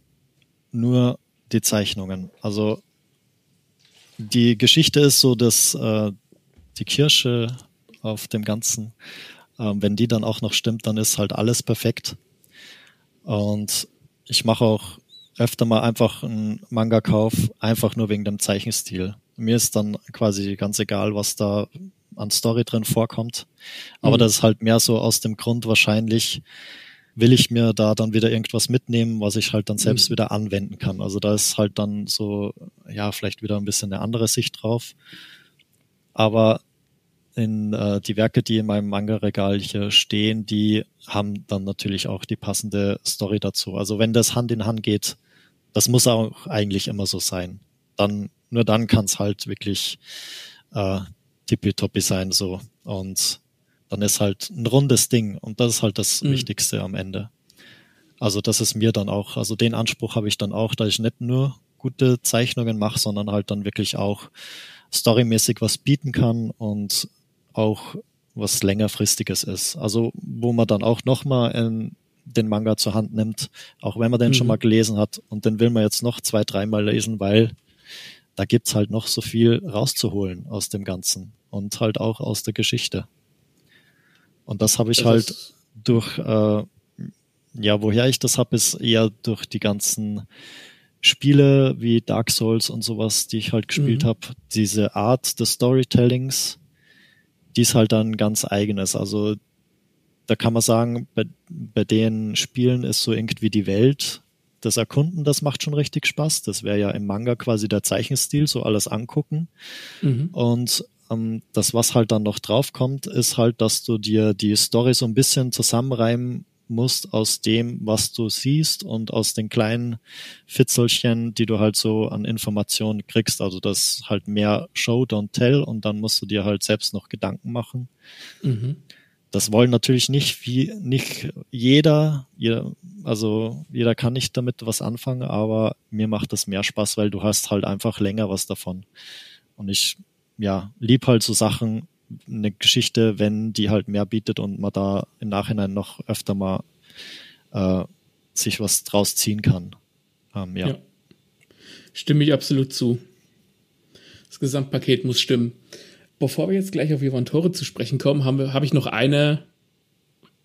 nur die Zeichnungen. Also die Geschichte ist so, dass äh, die Kirsche auf dem Ganzen, äh, wenn die dann auch noch stimmt, dann ist halt alles perfekt. Und ich mache auch öfter mal einfach einen Manga-Kauf, einfach nur wegen dem Zeichenstil. Mir ist dann quasi ganz egal, was da an Story drin vorkommt. Aber mhm. das ist halt mehr so aus dem Grund wahrscheinlich, will ich mir da dann wieder irgendwas mitnehmen, was ich halt dann selbst mhm. wieder anwenden kann. Also da ist halt dann so, ja, vielleicht wieder ein bisschen eine andere Sicht drauf. Aber in äh, die Werke, die in meinem Manga-Regal hier stehen, die haben dann natürlich auch die passende Story dazu. Also wenn das Hand in Hand geht, das muss auch eigentlich immer so sein. Dann, nur dann kann es halt wirklich äh, tippitoppi sein so. Und dann ist halt ein rundes Ding und das ist halt das mhm. Wichtigste am Ende. Also das ist mir dann auch, also den Anspruch habe ich dann auch, dass ich nicht nur gute Zeichnungen mache, sondern halt dann wirklich auch storymäßig was bieten kann und auch was längerfristiges ist. Also wo man dann auch nochmal den Manga zur Hand nimmt, auch wenn man den mhm. schon mal gelesen hat und den will man jetzt noch zwei, dreimal lesen, weil da gibt's halt noch so viel rauszuholen aus dem Ganzen und halt auch aus der Geschichte. Und das habe ich das halt durch, äh, ja, woher ich das habe, ist eher durch die ganzen Spiele wie Dark Souls und sowas, die ich halt gespielt mhm. habe. Diese Art des Storytellings, die ist halt dann ganz eigenes. Also da kann man sagen, bei, bei den Spielen ist so irgendwie die Welt, das Erkunden, das macht schon richtig Spaß. Das wäre ja im Manga quasi der Zeichenstil, so alles angucken. Mhm. Und ähm, das, was halt dann noch draufkommt, ist halt, dass du dir die Story so ein bisschen zusammenreimen musst aus dem, was du siehst und aus den kleinen Fitzelchen, die du halt so an Informationen kriegst. Also das halt mehr Show, don't tell und dann musst du dir halt selbst noch Gedanken machen. Mhm. Das wollen natürlich nicht wie nicht jeder, jeder, also jeder kann nicht damit was anfangen, aber mir macht das mehr Spaß, weil du hast halt einfach länger was davon. Und ich ja, lieb halt so Sachen, eine Geschichte, wenn die halt mehr bietet und man da im Nachhinein noch öfter mal äh, sich was draus ziehen kann. Ähm, ja. ja. Stimme ich absolut zu. Das Gesamtpaket muss stimmen. Bevor wir jetzt gleich auf Ivan Tore zu sprechen kommen, habe hab ich noch eine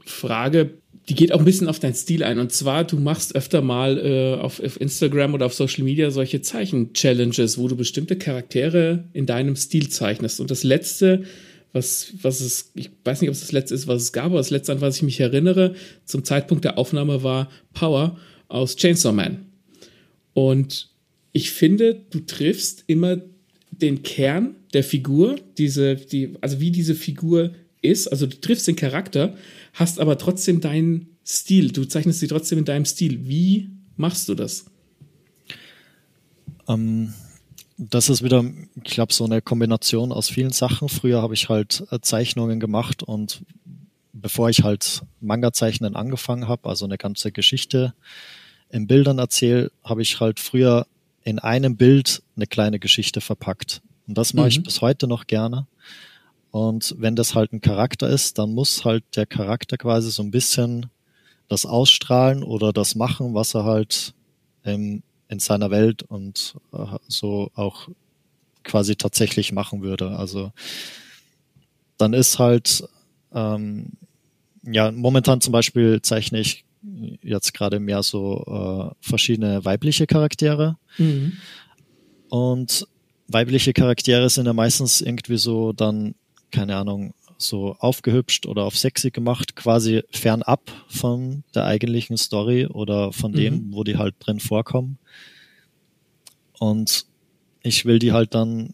Frage, die geht auch ein bisschen auf deinen Stil ein. Und zwar, du machst öfter mal äh, auf, auf, Instagram oder auf Social Media solche Zeichen-Challenges, wo du bestimmte Charaktere in deinem Stil zeichnest. Und das letzte, was, was es, ich weiß nicht, ob es das letzte ist, was es gab, aber das letzte, an was ich mich erinnere, zum Zeitpunkt der Aufnahme war Power aus Chainsaw Man. Und ich finde, du triffst immer den Kern der Figur, diese, die, also wie diese Figur ist, also du triffst den Charakter, hast aber trotzdem deinen Stil, du zeichnest sie trotzdem in deinem Stil. Wie machst du das? Ähm, das ist wieder, ich glaube, so eine Kombination aus vielen Sachen. Früher habe ich halt äh, Zeichnungen gemacht und bevor ich halt Manga-Zeichnen angefangen habe, also eine ganze Geschichte in Bildern erzähle, habe ich halt früher in einem Bild eine kleine Geschichte verpackt. Und das mache mhm. ich bis heute noch gerne. Und wenn das halt ein Charakter ist, dann muss halt der Charakter quasi so ein bisschen das ausstrahlen oder das machen, was er halt ähm, in seiner Welt und äh, so auch quasi tatsächlich machen würde. Also dann ist halt, ähm, ja, momentan zum Beispiel zeichne ich jetzt gerade mehr so äh, verschiedene weibliche Charaktere. Mhm. Und weibliche Charaktere sind ja meistens irgendwie so dann keine Ahnung, so aufgehübscht oder auf sexy gemacht, quasi fernab von der eigentlichen Story oder von dem, mhm. wo die halt drin vorkommen. Und ich will die halt dann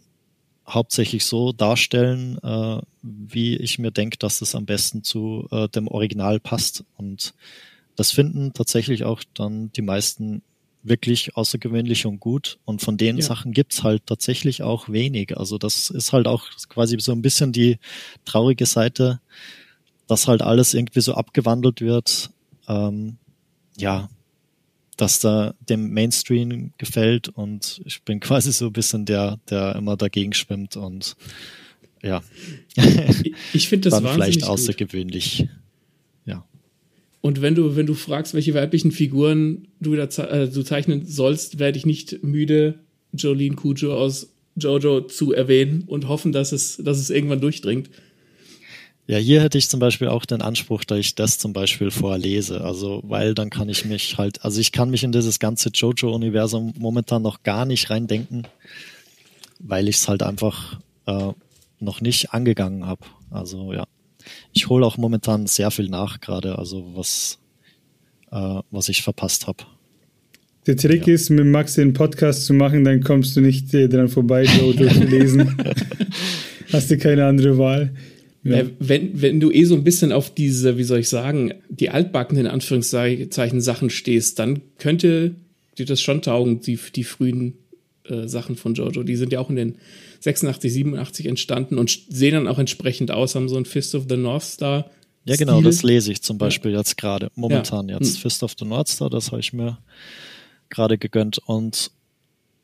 hauptsächlich so darstellen, äh, wie ich mir denke, dass das am besten zu äh, dem Original passt. Und das finden tatsächlich auch dann die meisten wirklich außergewöhnlich und gut. Und von den ja. Sachen gibt's halt tatsächlich auch wenig. Also das ist halt auch quasi so ein bisschen die traurige Seite, dass halt alles irgendwie so abgewandelt wird. Ähm, ja, dass da dem Mainstream gefällt und ich bin quasi so ein bisschen der, der immer dagegen schwimmt und ja. Ich finde das Dann vielleicht außergewöhnlich. Gut. Und wenn du, wenn du fragst, welche weiblichen Figuren du ze äh, du zeichnen sollst, werde ich nicht müde, Jolene Cujo aus Jojo zu erwähnen und hoffen, dass es, dass es irgendwann durchdringt. Ja, hier hätte ich zum Beispiel auch den Anspruch, dass ich das zum Beispiel vorlese. Also, weil dann kann ich mich halt, also ich kann mich in dieses ganze Jojo-Universum momentan noch gar nicht reindenken, weil ich es halt einfach äh, noch nicht angegangen habe. Also ja ich hole auch momentan sehr viel nach, gerade also was, äh, was ich verpasst habe. Der Trick ja. ist, mit Max den Podcast zu machen, dann kommst du nicht äh, dran vorbei, Jojo zu lesen. Hast du keine andere Wahl. Ja. Äh, wenn, wenn du eh so ein bisschen auf diese, wie soll ich sagen, die altbackenen Anführungszeichen Sachen stehst, dann könnte dir das schon taugen, die, die frühen äh, Sachen von Jojo. Die sind ja auch in den 86, 87 entstanden und sehen dann auch entsprechend aus, haben so ein Fist of the North Star. Ja, genau, Stil. das lese ich zum Beispiel ja. jetzt gerade. Momentan ja. jetzt. Hm. Fist of the North Star, das habe ich mir gerade gegönnt. Und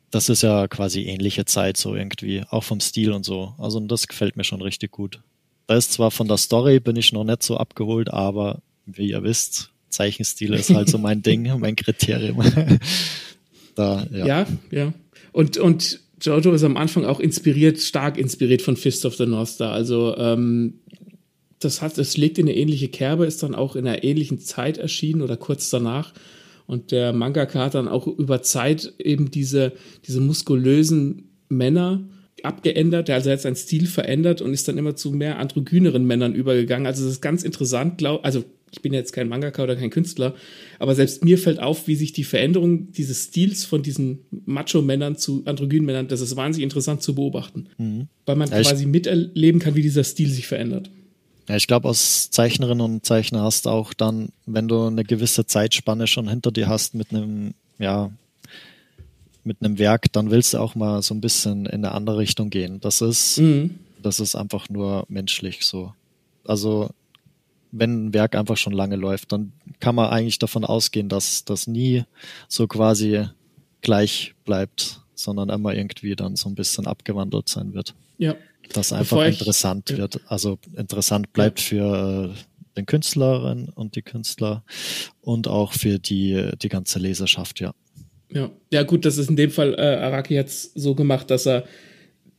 das ist ja quasi ähnliche Zeit, so irgendwie, auch vom Stil und so. Also das gefällt mir schon richtig gut. Da ist zwar von der Story bin ich noch nicht so abgeholt, aber wie ihr wisst, Zeichenstil ist halt so mein Ding, mein Kriterium. da, ja. ja, ja. Und, und Jojo ist am Anfang auch inspiriert, stark inspiriert von Fist of the North Star. Also ähm, das hat, es legt in eine ähnliche Kerbe, ist dann auch in einer ähnlichen Zeit erschienen oder kurz danach. Und der Mangaka hat dann auch über Zeit eben diese, diese muskulösen Männer abgeändert, der also jetzt seinen Stil verändert und ist dann immer zu mehr androgyneren Männern übergegangen. Also das ist ganz interessant, glaub, also ich bin jetzt kein Mangaka oder kein Künstler, aber selbst mir fällt auf, wie sich die Veränderung dieses Stils von diesen Macho-Männern zu androgynen Männern, das ist wahnsinnig interessant zu beobachten, mhm. weil man ja, quasi miterleben kann, wie dieser Stil sich verändert. Ja, ich glaube, als Zeichnerin und Zeichner hast du auch dann, wenn du eine gewisse Zeitspanne schon hinter dir hast mit einem, ja, mit einem Werk, dann willst du auch mal so ein bisschen in eine andere Richtung gehen. Das ist, mhm. das ist einfach nur menschlich so. Also wenn ein Werk einfach schon lange läuft, dann kann man eigentlich davon ausgehen, dass das nie so quasi gleich bleibt, sondern immer irgendwie dann so ein bisschen abgewandelt sein wird. Ja. Das einfach ich, interessant ja. wird, also interessant bleibt ja. für äh, den Künstlerinnen und die Künstler und auch für die, die ganze Leserschaft, ja. Ja, ja gut, das ist in dem Fall äh, Araki jetzt so gemacht, dass er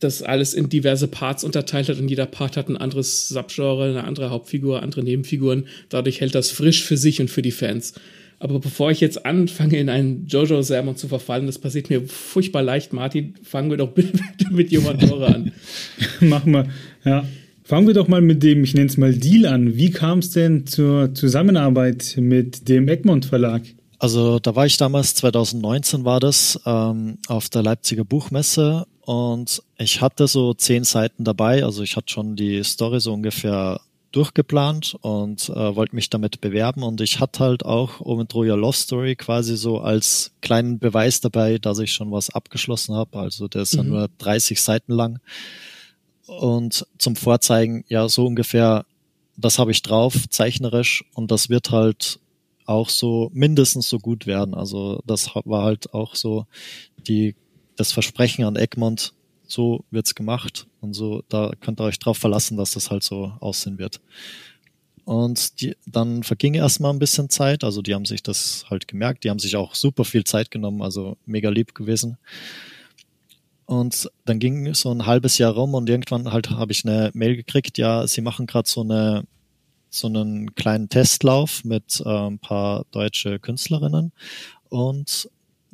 das alles in diverse Parts unterteilt hat und jeder Part hat ein anderes Subgenre, eine andere Hauptfigur, andere Nebenfiguren. Dadurch hält das frisch für sich und für die Fans. Aber bevor ich jetzt anfange, in einen Jojo-Sermon zu verfallen, das passiert mir furchtbar leicht, Martin, fangen wir doch bitte mit Yomadora an. Machen wir, ja. Fangen wir doch mal mit dem, ich nenne es mal Deal an. Wie kam es denn zur Zusammenarbeit mit dem Egmont Verlag? Also da war ich damals, 2019 war das, ähm, auf der Leipziger Buchmesse und ich hatte so zehn Seiten dabei. Also ich hatte schon die Story so ungefähr durchgeplant und äh, wollte mich damit bewerben und ich hatte halt auch Omen Troja Lost Story quasi so als kleinen Beweis dabei, dass ich schon was abgeschlossen habe. Also der ist mhm. ja nur 30 Seiten lang und zum Vorzeigen, ja so ungefähr, das habe ich drauf, zeichnerisch und das wird halt auch so mindestens so gut werden. Also das war halt auch so die, das Versprechen an Egmont, so wird's gemacht und so, da könnt ihr euch drauf verlassen, dass das halt so aussehen wird. Und die, dann verging erstmal ein bisschen Zeit, also die haben sich das halt gemerkt, die haben sich auch super viel Zeit genommen, also mega lieb gewesen. Und dann ging so ein halbes Jahr rum und irgendwann halt habe ich eine Mail gekriegt, ja, sie machen gerade so eine so einen kleinen Testlauf mit äh, ein paar deutsche Künstlerinnen und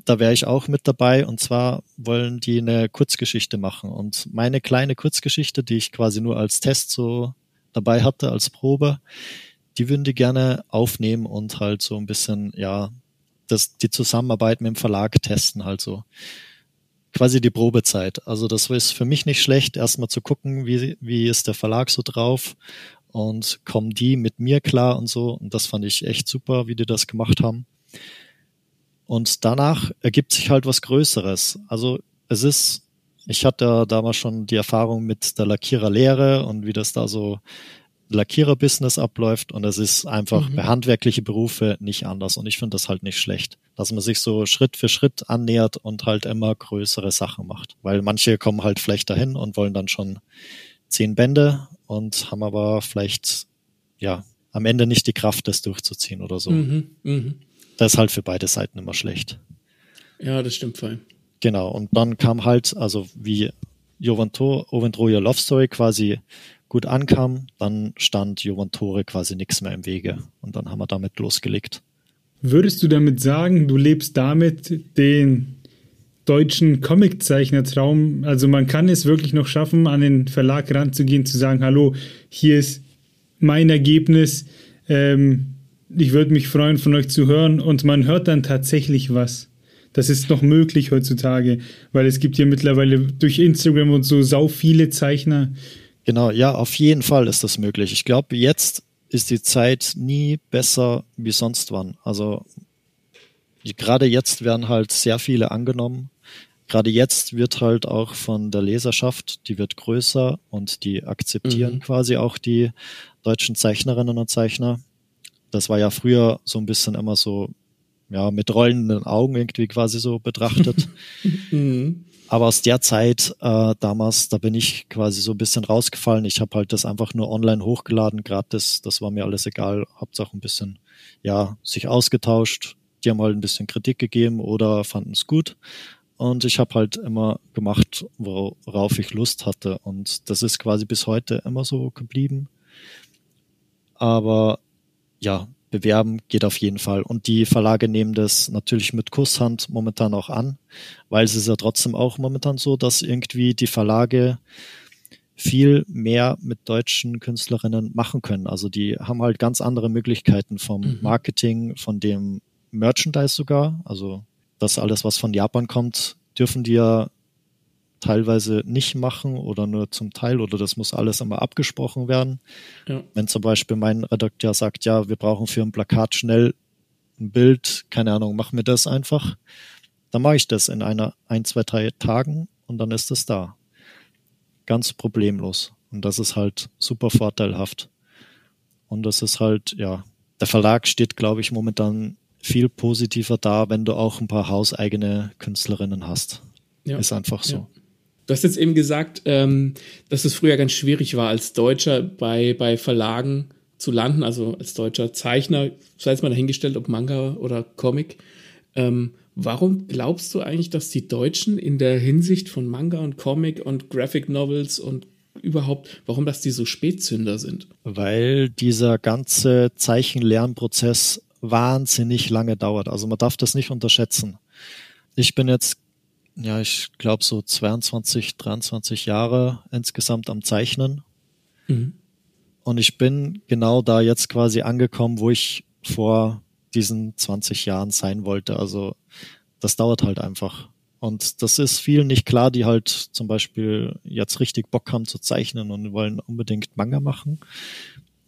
da wäre ich auch mit dabei und zwar wollen die eine Kurzgeschichte machen und meine kleine Kurzgeschichte, die ich quasi nur als Test so dabei hatte, als Probe, die würden die gerne aufnehmen und halt so ein bisschen, ja, das, die Zusammenarbeit mit dem Verlag testen halt so. Quasi die Probezeit. Also das ist für mich nicht schlecht, erstmal zu gucken, wie, wie ist der Verlag so drauf und kommen die mit mir klar und so. Und das fand ich echt super, wie die das gemacht haben. Und danach ergibt sich halt was Größeres. Also es ist, ich hatte damals schon die Erfahrung mit der Lackiererlehre und wie das da so Lackierer-Business abläuft und es ist einfach mhm. bei handwerkliche Berufe nicht anders und ich finde das halt nicht schlecht, dass man sich so Schritt für Schritt annähert und halt immer größere Sachen macht, weil manche kommen halt vielleicht dahin und wollen dann schon zehn Bände und haben aber vielleicht ja am Ende nicht die Kraft, das durchzuziehen oder so. Mhm, mh. Das ist halt für beide Seiten immer schlecht. Ja, das stimmt voll. Genau, und dann kam halt, also wie Joventore Love Story quasi gut ankam, dann stand Joventore quasi nichts mehr im Wege und dann haben wir damit losgelegt. Würdest du damit sagen, du lebst damit den deutschen Comiczeichnertraum? Also man kann es wirklich noch schaffen, an den Verlag ranzugehen, zu sagen, hallo, hier ist mein Ergebnis, ähm, ich würde mich freuen, von euch zu hören und man hört dann tatsächlich was. Das ist noch möglich heutzutage, weil es gibt ja mittlerweile durch Instagram und so sau viele Zeichner. Genau, ja, auf jeden Fall ist das möglich. Ich glaube, jetzt ist die Zeit nie besser wie sonst wann. Also gerade jetzt werden halt sehr viele angenommen. Gerade jetzt wird halt auch von der Leserschaft, die wird größer und die akzeptieren mhm. quasi auch die deutschen Zeichnerinnen und Zeichner. Das war ja früher so ein bisschen immer so, ja, mit rollenden Augen irgendwie quasi so betrachtet. mhm. Aber aus der Zeit äh, damals, da bin ich quasi so ein bisschen rausgefallen. Ich habe halt das einfach nur online hochgeladen, gratis. Das war mir alles egal. Hauptsache ein bisschen, ja, sich ausgetauscht. Die haben halt ein bisschen Kritik gegeben oder fanden es gut. Und ich habe halt immer gemacht, worauf ich Lust hatte. Und das ist quasi bis heute immer so geblieben. Aber ja, bewerben geht auf jeden Fall. Und die Verlage nehmen das natürlich mit Kusshand momentan auch an, weil es ist ja trotzdem auch momentan so, dass irgendwie die Verlage viel mehr mit deutschen Künstlerinnen machen können. Also die haben halt ganz andere Möglichkeiten vom mhm. Marketing, von dem Merchandise sogar. Also das alles, was von Japan kommt, dürfen die ja teilweise nicht machen oder nur zum Teil oder das muss alles immer abgesprochen werden. Ja. Wenn zum Beispiel mein Redakteur sagt, ja, wir brauchen für ein Plakat schnell ein Bild, keine Ahnung, mach mir das einfach, dann mache ich das in einer ein, zwei, drei Tagen und dann ist es da. Ganz problemlos. Und das ist halt super vorteilhaft. Und das ist halt, ja, der Verlag steht, glaube ich, momentan viel positiver da, wenn du auch ein paar hauseigene Künstlerinnen hast. Ja. Ist einfach so. Ja. Du hast jetzt eben gesagt, ähm, dass es früher ganz schwierig war, als Deutscher bei, bei Verlagen zu landen, also als deutscher Zeichner, sei es mal dahingestellt, ob Manga oder Comic. Ähm, warum glaubst du eigentlich, dass die Deutschen in der Hinsicht von Manga und Comic und Graphic Novels und überhaupt, warum das die so Spätzünder sind? Weil dieser ganze Zeichenlernprozess wahnsinnig lange dauert. Also man darf das nicht unterschätzen. Ich bin jetzt ja, ich glaube so 22, 23 Jahre insgesamt am Zeichnen. Mhm. Und ich bin genau da jetzt quasi angekommen, wo ich vor diesen 20 Jahren sein wollte. Also das dauert halt einfach. Und das ist vielen nicht klar, die halt zum Beispiel jetzt richtig Bock haben zu zeichnen und wollen unbedingt Manga machen.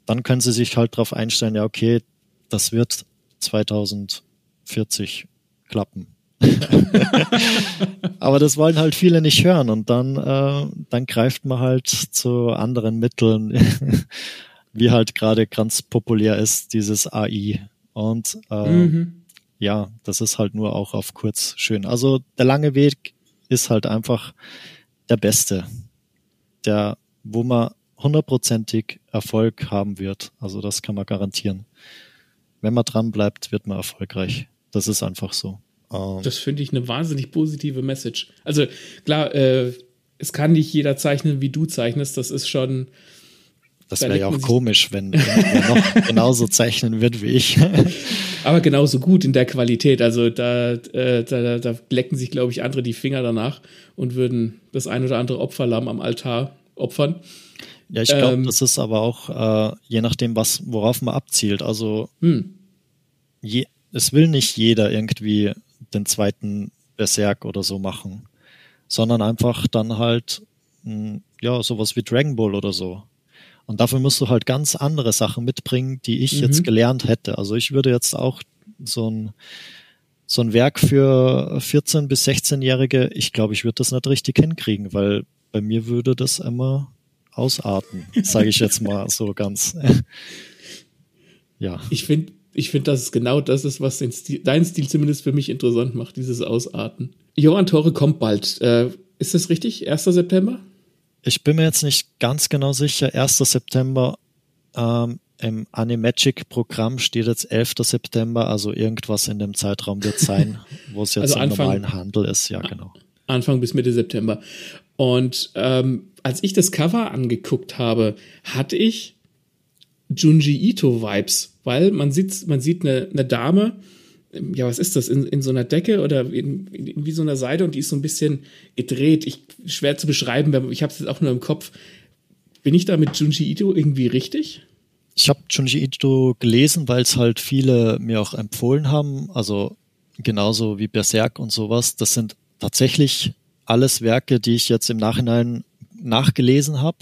Dann können sie sich halt darauf einstellen, ja, okay, das wird 2040 klappen. Aber das wollen halt viele nicht hören und dann, äh, dann greift man halt zu anderen Mitteln, wie halt gerade ganz populär ist, dieses AI. Und äh, mhm. ja, das ist halt nur auch auf kurz schön. Also der lange Weg ist halt einfach der beste, der, wo man hundertprozentig Erfolg haben wird. Also das kann man garantieren. Wenn man dran bleibt, wird man erfolgreich. Das ist einfach so. Um. Das finde ich eine wahnsinnig positive Message. Also klar, äh, es kann nicht jeder zeichnen, wie du zeichnest. Das ist schon. Das wäre ja auch komisch, wenn, er noch genauso zeichnen wird wie ich. Aber genauso gut in der Qualität. Also da, äh, da, da lecken sich, glaube ich, andere die Finger danach und würden das ein oder andere Opferlamm am Altar opfern. Ja, ich glaube, ähm, das ist aber auch äh, je nachdem, was, worauf man abzielt. Also hm. je, es will nicht jeder irgendwie den zweiten Berserk oder so machen, sondern einfach dann halt, hm, ja, sowas wie Dragon Ball oder so. Und dafür musst du halt ganz andere Sachen mitbringen, die ich mhm. jetzt gelernt hätte. Also ich würde jetzt auch so ein, so ein Werk für 14- bis 16-Jährige, ich glaube, ich würde das nicht richtig hinkriegen, weil bei mir würde das immer ausarten, sage ich jetzt mal so ganz. ja. Ich finde, ich finde, dass es genau das ist, was Stil, dein Stil zumindest für mich interessant macht, dieses Ausarten. Johann Tore kommt bald. Äh, ist das richtig? 1. September? Ich bin mir jetzt nicht ganz genau sicher. 1. September. Ähm, im Animagic-Programm steht jetzt 11. September, also irgendwas in dem Zeitraum wird sein, wo es jetzt also im normalen Handel ist, ja genau. Anfang bis Mitte September. Und ähm, als ich das Cover angeguckt habe, hatte ich Junji Ito-Vibes, weil man sieht, man sieht eine, eine Dame, ja, was ist das, in, in so einer Decke oder in, in wie so einer Seite und die ist so ein bisschen gedreht. Ich, schwer zu beschreiben, ich habe es jetzt auch nur im Kopf. Bin ich da mit Junji Ito irgendwie richtig? Ich habe Junji Ito gelesen, weil es halt viele mir auch empfohlen haben. Also genauso wie Berserk und sowas. Das sind tatsächlich alles Werke, die ich jetzt im Nachhinein nachgelesen habe,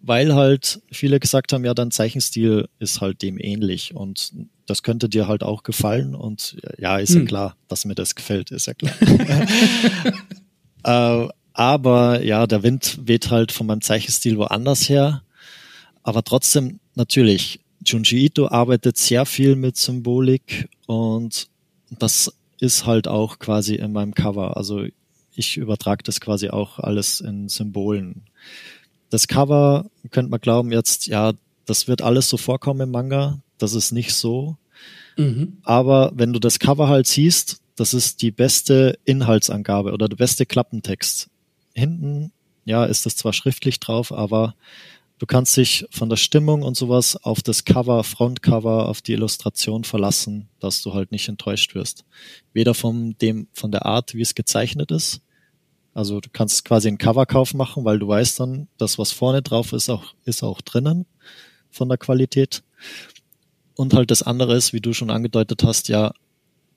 weil halt viele gesagt haben, ja, dein Zeichenstil ist halt dem ähnlich und das könnte dir halt auch gefallen und ja, ist hm. ja klar, dass mir das gefällt, ist ja klar. äh, aber ja, der Wind weht halt von meinem Zeichenstil woanders her. Aber trotzdem natürlich, Junji Ito arbeitet sehr viel mit Symbolik und das ist halt auch quasi in meinem Cover. Also ich übertrage das quasi auch alles in Symbolen. Das Cover könnte man glauben jetzt, ja, das wird alles so vorkommen im Manga. Das ist nicht so. Mhm. Aber wenn du das Cover halt siehst, das ist die beste Inhaltsangabe oder der beste Klappentext. Hinten, ja, ist das zwar schriftlich drauf, aber Du kannst dich von der Stimmung und sowas auf das Cover, Frontcover, auf die Illustration verlassen, dass du halt nicht enttäuscht wirst. Weder von dem, von der Art, wie es gezeichnet ist. Also du kannst quasi einen Coverkauf machen, weil du weißt dann, das, was vorne drauf ist, auch, ist auch drinnen von der Qualität. Und halt das andere ist, wie du schon angedeutet hast, ja,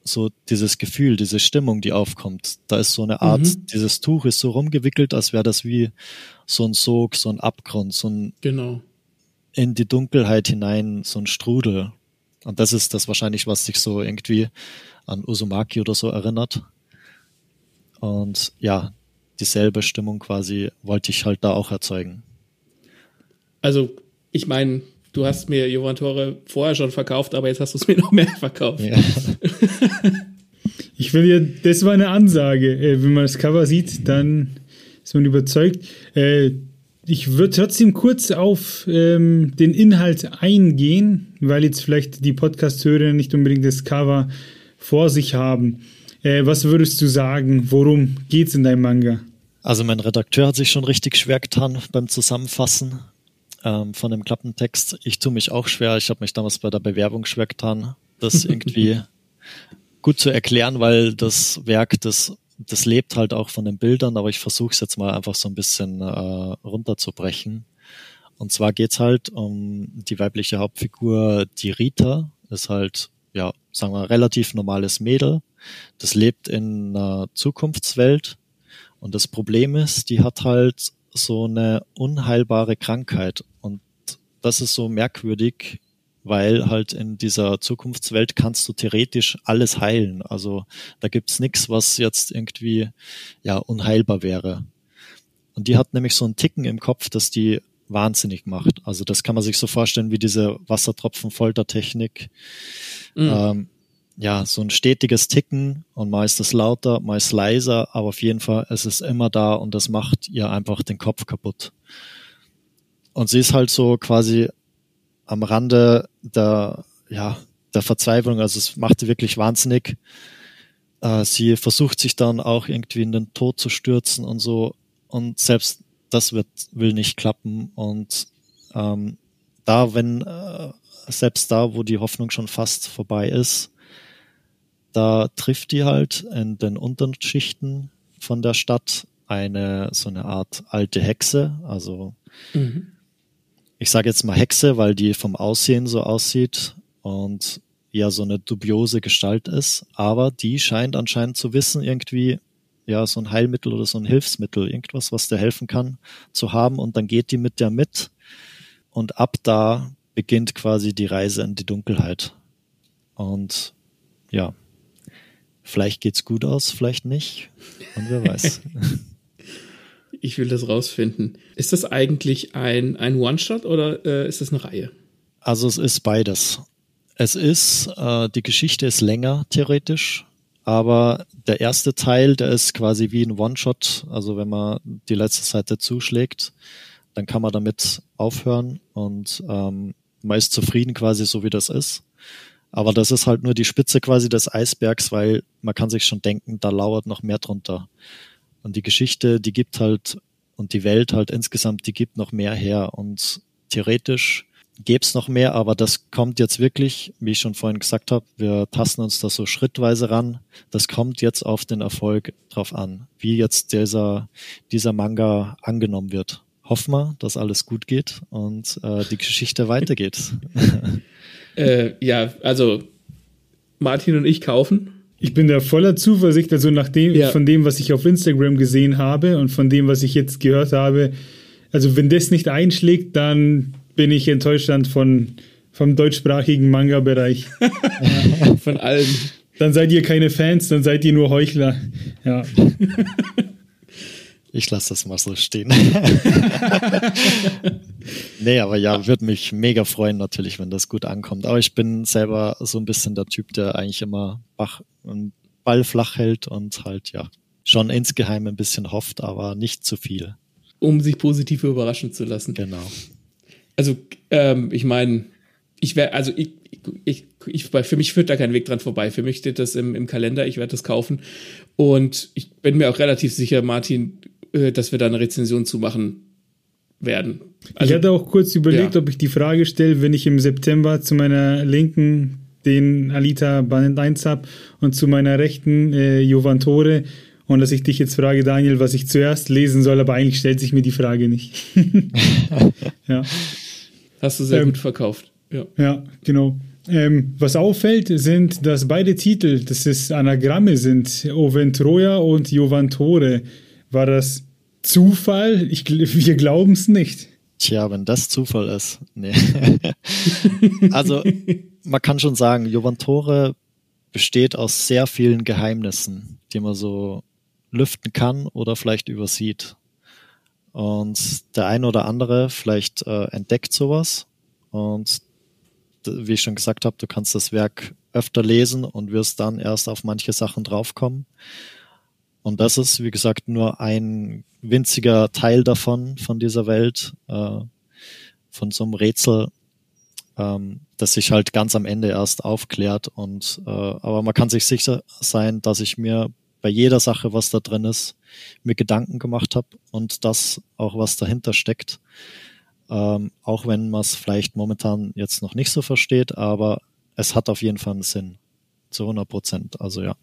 so dieses Gefühl, diese Stimmung, die aufkommt. Da ist so eine Art, mhm. dieses Tuch ist so rumgewickelt, als wäre das wie so ein Sog, so ein Abgrund, so ein genau. in die Dunkelheit hinein, so ein Strudel. Und das ist das wahrscheinlich, was sich so irgendwie an Uzumaki oder so erinnert. Und ja, dieselbe Stimmung quasi wollte ich halt da auch erzeugen. Also, ich meine, du hast mir Jovan Tore vorher schon verkauft, aber jetzt hast du es mir noch mehr verkauft. Ja. ich will ja, das war eine Ansage. Äh, wenn man das Cover sieht, dann ist man überzeugt. Äh, ich würde trotzdem kurz auf ähm, den Inhalt eingehen, weil jetzt vielleicht die Podcast-Hörer nicht unbedingt das Cover vor sich haben. Äh, was würdest du sagen? Worum geht es in deinem Manga? Also mein Redakteur hat sich schon richtig schwer getan beim Zusammenfassen ähm, von dem Klappentext. Ich tue mich auch schwer. Ich habe mich damals bei der Bewerbung schwer getan, das irgendwie gut zu erklären, weil das Werk, das, das lebt halt auch von den Bildern, aber ich versuche es jetzt mal einfach so ein bisschen äh, runterzubrechen. Und zwar geht's halt um die weibliche Hauptfigur, die Rita, ist halt, ja, sagen wir, relativ normales Mädel. Das lebt in einer Zukunftswelt. Und das Problem ist, die hat halt so eine unheilbare Krankheit. Und das ist so merkwürdig, weil halt in dieser Zukunftswelt kannst du theoretisch alles heilen. Also da gibt's nichts, was jetzt irgendwie ja unheilbar wäre. Und die hat nämlich so einen Ticken im Kopf, dass die wahnsinnig macht. Also das kann man sich so vorstellen wie diese Wassertropfen-Foltertechnik. Mhm. Ähm, ja, so ein stetiges Ticken und mal ist lauter, mal ist es leiser, aber auf jeden Fall es ist immer da und das macht ihr einfach den Kopf kaputt. Und sie ist halt so quasi am Rande der, ja, der Verzweiflung, also es macht sie wirklich wahnsinnig. Äh, sie versucht sich dann auch irgendwie in den Tod zu stürzen und so und selbst das wird, will nicht klappen und ähm, da, wenn, äh, selbst da, wo die Hoffnung schon fast vorbei ist, da trifft die halt in den unteren Schichten von der Stadt eine so eine Art alte Hexe. Also mhm. ich sage jetzt mal Hexe, weil die vom Aussehen so aussieht und ja so eine dubiose Gestalt ist. Aber die scheint anscheinend zu wissen, irgendwie ja so ein Heilmittel oder so ein Hilfsmittel, irgendwas, was dir helfen kann, zu haben. Und dann geht die mit der mit. Und ab da beginnt quasi die Reise in die Dunkelheit. Und ja, Vielleicht geht's gut aus, vielleicht nicht. Und wer weiß. ich will das rausfinden. Ist das eigentlich ein, ein One-Shot oder äh, ist das eine Reihe? Also es ist beides. Es ist, äh, die Geschichte ist länger theoretisch, aber der erste Teil, der ist quasi wie ein One-Shot. Also wenn man die letzte Seite zuschlägt, dann kann man damit aufhören und ähm, man ist zufrieden quasi so wie das ist. Aber das ist halt nur die Spitze quasi des Eisbergs, weil man kann sich schon denken, da lauert noch mehr drunter. Und die Geschichte, die gibt halt, und die Welt halt insgesamt, die gibt noch mehr her. Und theoretisch gäbe es noch mehr, aber das kommt jetzt wirklich, wie ich schon vorhin gesagt habe, wir tasten uns da so schrittweise ran. Das kommt jetzt auf den Erfolg drauf an, wie jetzt dieser, dieser Manga angenommen wird. Hoffen wir, dass alles gut geht und äh, die Geschichte weitergeht. Äh, ja, also Martin und ich kaufen. Ich bin da voller Zuversicht, also nach dem, ja. von dem, was ich auf Instagram gesehen habe und von dem, was ich jetzt gehört habe. Also wenn das nicht einschlägt, dann bin ich enttäuscht von, vom deutschsprachigen Manga-Bereich. von allen. Dann seid ihr keine Fans, dann seid ihr nur Heuchler. Ja. Ich lasse das mal so stehen. nee, aber ja, würde mich mega freuen natürlich, wenn das gut ankommt. Aber ich bin selber so ein bisschen der Typ, der eigentlich immer Bach und Ball flach hält und halt ja schon insgeheim ein bisschen hofft, aber nicht zu viel. Um sich positiv überraschen zu lassen. Genau also ähm, ich meine, ich wäre, also ich, ich, ich, für mich führt da kein Weg dran vorbei. Für mich steht das im, im Kalender, ich werde das kaufen. Und ich bin mir auch relativ sicher, Martin, dass wir da eine Rezension zu machen werden. Also, ich hatte auch kurz überlegt, ja. ob ich die Frage stelle, wenn ich im September zu meiner linken den Alita Band 1 habe und zu meiner rechten äh, Jovantore und dass ich dich jetzt frage, Daniel, was ich zuerst lesen soll, aber eigentlich stellt sich mir die Frage nicht. ja. Hast du sehr ähm, gut verkauft. Ja, ja genau. Ähm, was auffällt, sind, dass beide Titel, dass es Anagramme sind, Oventroja und Jovantore. War das Zufall? Ich, wir glauben es nicht. Tja, wenn das Zufall ist. Nee. also, man kann schon sagen, Jovantore besteht aus sehr vielen Geheimnissen, die man so lüften kann oder vielleicht übersieht. Und der eine oder andere vielleicht äh, entdeckt sowas. Und wie ich schon gesagt habe, du kannst das Werk öfter lesen und wirst dann erst auf manche Sachen draufkommen. Und das ist, wie gesagt, nur ein winziger Teil davon, von dieser Welt, äh, von so einem Rätsel, ähm, das sich halt ganz am Ende erst aufklärt. Und äh, aber man kann sich sicher sein, dass ich mir bei jeder Sache, was da drin ist, mir Gedanken gemacht habe und das auch, was dahinter steckt. Ähm, auch wenn man es vielleicht momentan jetzt noch nicht so versteht, aber es hat auf jeden Fall einen Sinn. Zu 100 Prozent. Also ja.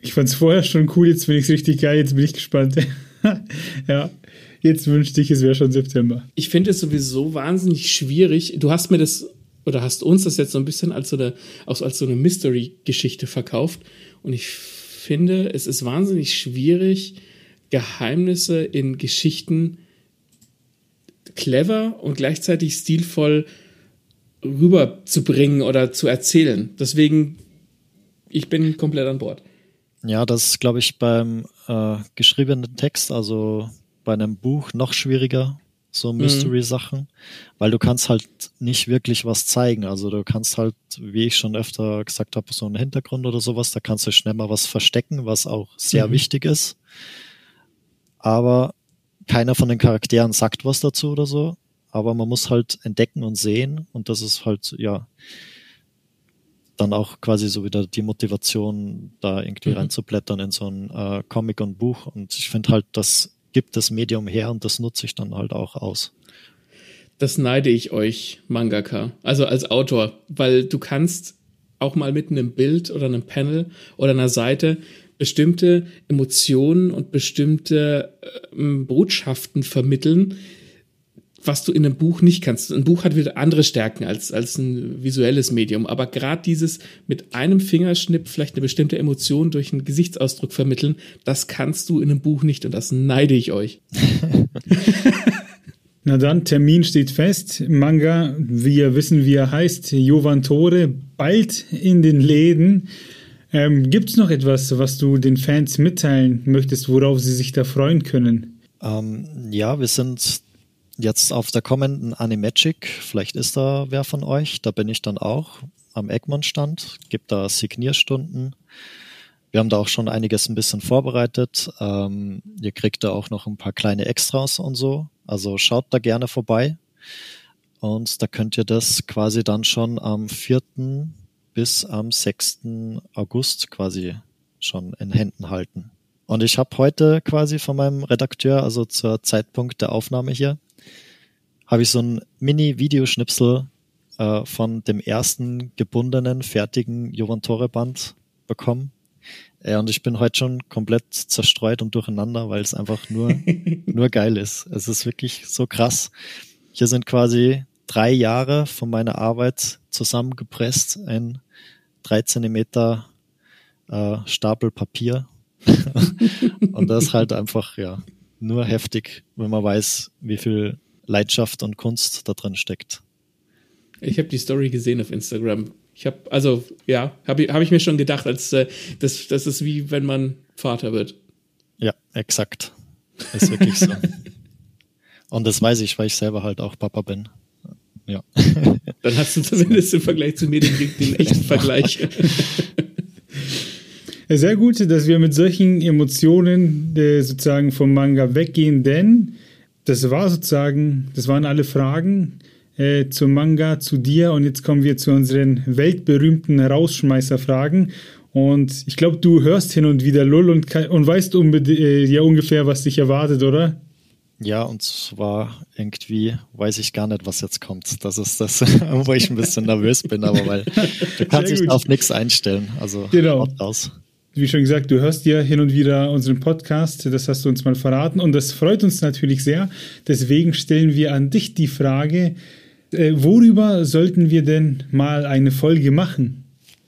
Ich fand es vorher schon cool, jetzt finde ich richtig geil, jetzt bin ich gespannt. ja, jetzt wünschte ich, es wäre schon September. Ich finde es sowieso wahnsinnig schwierig. Du hast mir das oder hast uns das jetzt so ein bisschen als so eine, als so eine Mystery-Geschichte verkauft. Und ich finde, es ist wahnsinnig schwierig, Geheimnisse in Geschichten clever und gleichzeitig stilvoll rüberzubringen oder zu erzählen. Deswegen, ich bin komplett an Bord. Ja, das ist, glaube ich, beim äh, geschriebenen Text, also bei einem Buch, noch schwieriger, so mhm. Mystery-Sachen, mhm. weil du kannst halt nicht wirklich was zeigen. Also du kannst halt, wie ich schon öfter gesagt habe, so einen Hintergrund oder sowas, da kannst du schnell mal was verstecken, was auch sehr mhm. wichtig ist. Aber keiner von den Charakteren sagt was dazu oder so. Aber man muss halt entdecken und sehen und das ist halt, ja, dann auch quasi so wieder die Motivation, da irgendwie mhm. reinzublättern in so ein äh, Comic und Buch. Und ich finde halt, das gibt das Medium her und das nutze ich dann halt auch aus. Das neide ich euch, Mangaka, also als Autor, weil du kannst auch mal mit einem Bild oder einem Panel oder einer Seite bestimmte Emotionen und bestimmte äh, Botschaften vermitteln, was du in einem Buch nicht kannst. Ein Buch hat wieder andere Stärken als, als ein visuelles Medium. Aber gerade dieses mit einem Fingerschnipp vielleicht eine bestimmte Emotion durch einen Gesichtsausdruck vermitteln, das kannst du in einem Buch nicht und das neide ich euch. Na dann, Termin steht fest. Manga, wir wissen, wie er heißt, Jovan Tore, bald in den Läden. Ähm, Gibt es noch etwas, was du den Fans mitteilen möchtest, worauf sie sich da freuen können? Ähm, ja, wir sind jetzt auf der kommenden Animagic, vielleicht ist da wer von euch, da bin ich dann auch am Egmont-Stand, gibt da Signierstunden. Wir haben da auch schon einiges ein bisschen vorbereitet. Ähm, ihr kriegt da auch noch ein paar kleine Extras und so. Also schaut da gerne vorbei. Und da könnt ihr das quasi dann schon am 4. bis am 6. August quasi schon in Händen halten. Und ich habe heute quasi von meinem Redakteur, also zur Zeitpunkt der Aufnahme hier, habe ich so ein Mini-Videoschnipsel äh, von dem ersten gebundenen, fertigen Jovantore-Band bekommen. Ja, äh, und ich bin heute schon komplett zerstreut und durcheinander, weil es einfach nur, nur geil ist. Es ist wirklich so krass. Hier sind quasi drei Jahre von meiner Arbeit zusammengepresst in drei Zentimeter äh, Stapel Papier. und das ist halt einfach, ja, nur heftig, wenn man weiß, wie viel Leidenschaft und Kunst da drin steckt. Ich habe die Story gesehen auf Instagram. Ich habe, also ja, habe hab ich mir schon gedacht, als äh, das, das ist wie wenn man Vater wird. Ja, exakt. Ist wirklich so. Und das weiß ich, weil ich selber halt auch Papa bin. Ja. Dann hast du zumindest im Vergleich zu mir den, den echten Vergleich. Sehr gut, dass wir mit solchen Emotionen äh, sozusagen vom Manga weggehen, denn das war sozusagen, das waren alle Fragen äh, zum Manga, zu dir und jetzt kommen wir zu unseren weltberühmten Rausschmeißerfragen. Und ich glaube, du hörst hin und wieder Lull und, und weißt äh, ja ungefähr, was dich erwartet, oder? Ja, und zwar irgendwie weiß ich gar nicht, was jetzt kommt. Das ist das, wo ich ein bisschen nervös bin, aber weil du kannst dich auf nichts einstellen. Also genau. aus. Wie schon gesagt, du hörst ja hin und wieder unseren Podcast, das hast du uns mal verraten und das freut uns natürlich sehr. Deswegen stellen wir an dich die Frage, äh, worüber sollten wir denn mal eine Folge machen?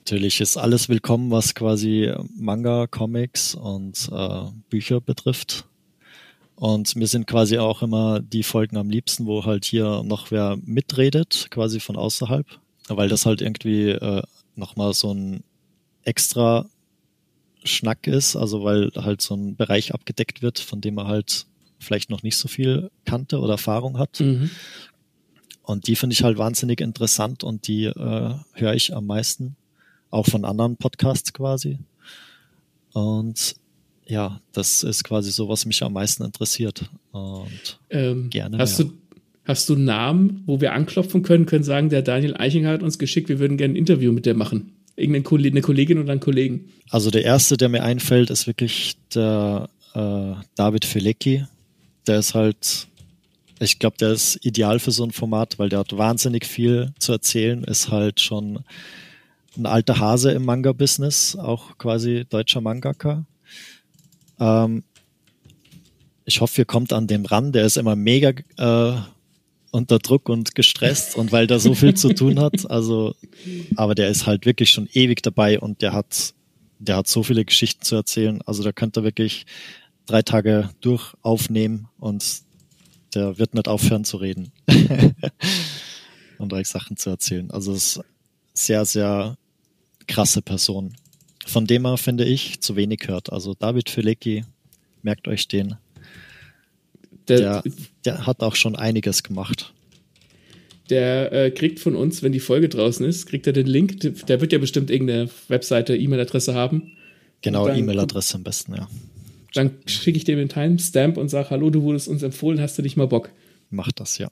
Natürlich ist alles willkommen, was quasi Manga, Comics und äh, Bücher betrifft. Und mir sind quasi auch immer die Folgen am liebsten, wo halt hier noch wer mitredet, quasi von außerhalb, weil das halt irgendwie äh, nochmal so ein extra Schnack ist, also weil halt so ein Bereich abgedeckt wird, von dem er halt vielleicht noch nicht so viel kannte oder Erfahrung hat. Mhm. Und die finde ich halt wahnsinnig interessant und die äh, höre ich am meisten, auch von anderen Podcasts quasi. Und ja, das ist quasi so, was mich am meisten interessiert. Und ähm, gerne. Hast mehr. du, hast du Namen, wo wir anklopfen können, können sagen, der Daniel Eichinger hat uns geschickt, wir würden gerne ein Interview mit dir machen? Irgendeine Kollegin oder einen Kollegen? Also der erste, der mir einfällt, ist wirklich der äh, David Felecki. Der ist halt, ich glaube, der ist ideal für so ein Format, weil der hat wahnsinnig viel zu erzählen, ist halt schon ein alter Hase im Manga-Business, auch quasi deutscher Mangaka. Ähm, ich hoffe, ihr kommt an dem ran. Der ist immer mega äh, unter Druck und gestresst und weil der so viel zu tun hat. Also, aber der ist halt wirklich schon ewig dabei und der hat, der hat so viele Geschichten zu erzählen. Also da könnt ihr wirklich drei Tage durch aufnehmen und der wird nicht aufhören zu reden und euch Sachen zu erzählen. Also es ist sehr, sehr krasse Person von dem er, finde ich, zu wenig hört. Also David Filecki, merkt euch den. Der, der, der hat auch schon einiges gemacht. Der äh, kriegt von uns, wenn die Folge draußen ist, kriegt er den Link. Der wird ja bestimmt irgendeine Webseite, E-Mail-Adresse haben. Genau, E-Mail-Adresse am besten, ja. Dann schicke ich dir den Timestamp und sage, hallo, du wurdest uns empfohlen, hast du nicht mal Bock? Mach das, ja.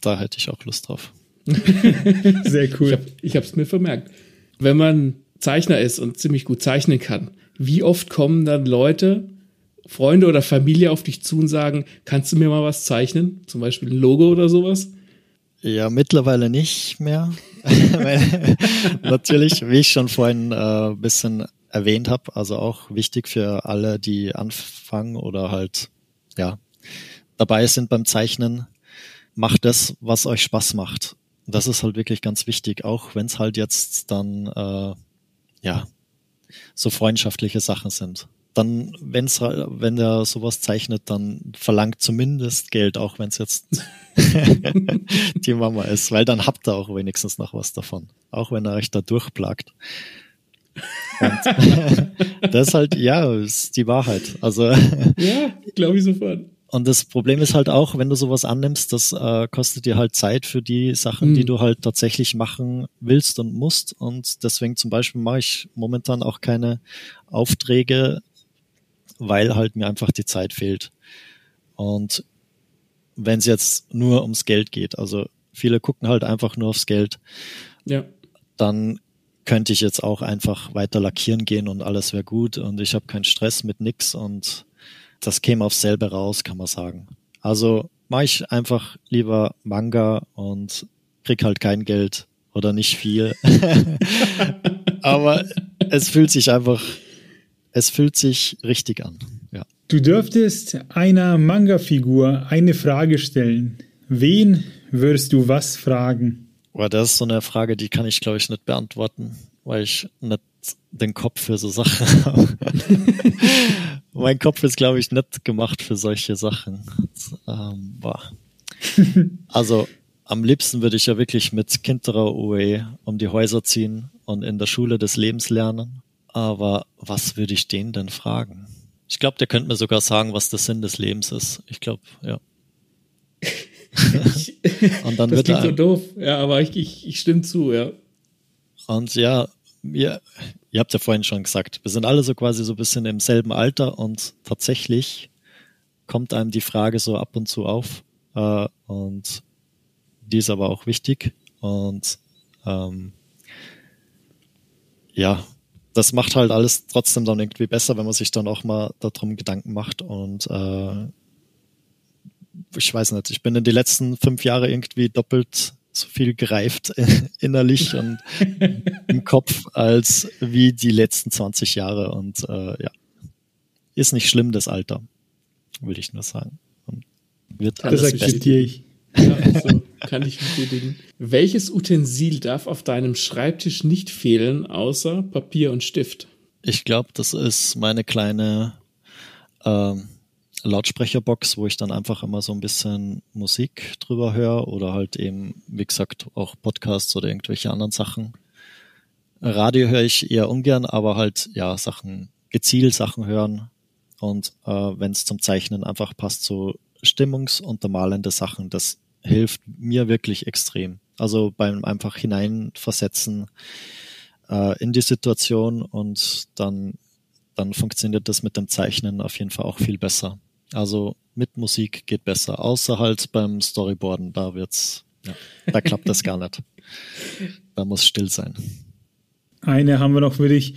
Da hätte ich auch Lust drauf. Sehr cool. Ich habe es mir vermerkt. Wenn man Zeichner ist und ziemlich gut zeichnen kann, wie oft kommen dann Leute, Freunde oder Familie auf dich zu und sagen, kannst du mir mal was zeichnen? Zum Beispiel ein Logo oder sowas? Ja, mittlerweile nicht mehr. Natürlich, wie ich schon vorhin ein äh, bisschen erwähnt habe, also auch wichtig für alle, die anfangen oder halt ja dabei sind beim Zeichnen, macht das, was euch Spaß macht. Das ist halt wirklich ganz wichtig, auch wenn es halt jetzt dann äh, ja, so freundschaftliche Sachen sind. Dann, wenn's, wenn er sowas zeichnet, dann verlangt zumindest Geld, auch wenn es jetzt die Mama ist, weil dann habt ihr auch wenigstens noch was davon. Auch wenn er euch da durchplagt. das ist halt, ja, ist die Wahrheit. Also. ja, glaube ich sofort. Und das Problem ist halt auch, wenn du sowas annimmst, das äh, kostet dir halt Zeit für die Sachen, mhm. die du halt tatsächlich machen willst und musst. Und deswegen zum Beispiel mache ich momentan auch keine Aufträge, weil halt mir einfach die Zeit fehlt. Und wenn es jetzt nur ums Geld geht, also Viele gucken halt einfach nur aufs Geld. Ja. Dann könnte ich jetzt auch einfach weiter lackieren gehen und alles wäre gut und ich habe keinen Stress mit nix und das käme aufs selbe raus, kann man sagen. Also mache ich einfach lieber Manga und krieg halt kein Geld oder nicht viel. Aber es fühlt sich einfach, es fühlt sich richtig an. Ja. Du dürftest einer Manga-Figur eine Frage stellen. Wen würdest du was fragen? Aber das ist so eine Frage, die kann ich, glaube ich, nicht beantworten, weil ich nicht den Kopf für so Sachen habe. mein Kopf ist, glaube ich, nicht gemacht für solche Sachen. Ähm, also am liebsten würde ich ja wirklich mit Kinderer UE um die Häuser ziehen und in der Schule des Lebens lernen. Aber was würde ich den denn fragen? Ich glaube, der könnte mir sogar sagen, was der Sinn des Lebens ist. Ich glaube, ja. und dann das wird er, so doof, ja, aber ich, ich, ich stimme zu, ja. Und ja, wir, ihr habt ja vorhin schon gesagt, wir sind alle so quasi so ein bisschen im selben Alter und tatsächlich kommt einem die Frage so ab und zu auf. Äh, und die ist aber auch wichtig. Und ähm, ja, das macht halt alles trotzdem dann irgendwie besser, wenn man sich dann auch mal darum Gedanken macht. Und äh, ich weiß nicht, ich bin in die letzten fünf Jahre irgendwie doppelt so viel gereift innerlich und im Kopf als wie die letzten 20 Jahre. Und äh, ja, ist nicht schlimm, das Alter, will ich nur sagen. Und wird alles das akzeptiere ich. Ja, also kann ich bestätigen. Welches Utensil darf auf deinem Schreibtisch nicht fehlen, außer Papier und Stift? Ich glaube, das ist meine kleine ähm, Lautsprecherbox, wo ich dann einfach immer so ein bisschen Musik drüber höre oder halt eben, wie gesagt, auch Podcasts oder irgendwelche anderen Sachen. Radio höre ich eher ungern, aber halt ja Sachen gezielt Sachen hören und äh, wenn es zum Zeichnen einfach passt, so stimmungsuntermalende Sachen, das hilft mir wirklich extrem. Also beim einfach hineinversetzen äh, in die Situation und dann, dann funktioniert das mit dem Zeichnen auf jeden Fall auch viel besser. Also mit Musik geht besser, außer halt beim Storyboarden, da wird's, ja, da klappt das gar nicht. Da muss still sein. Eine haben wir noch für dich.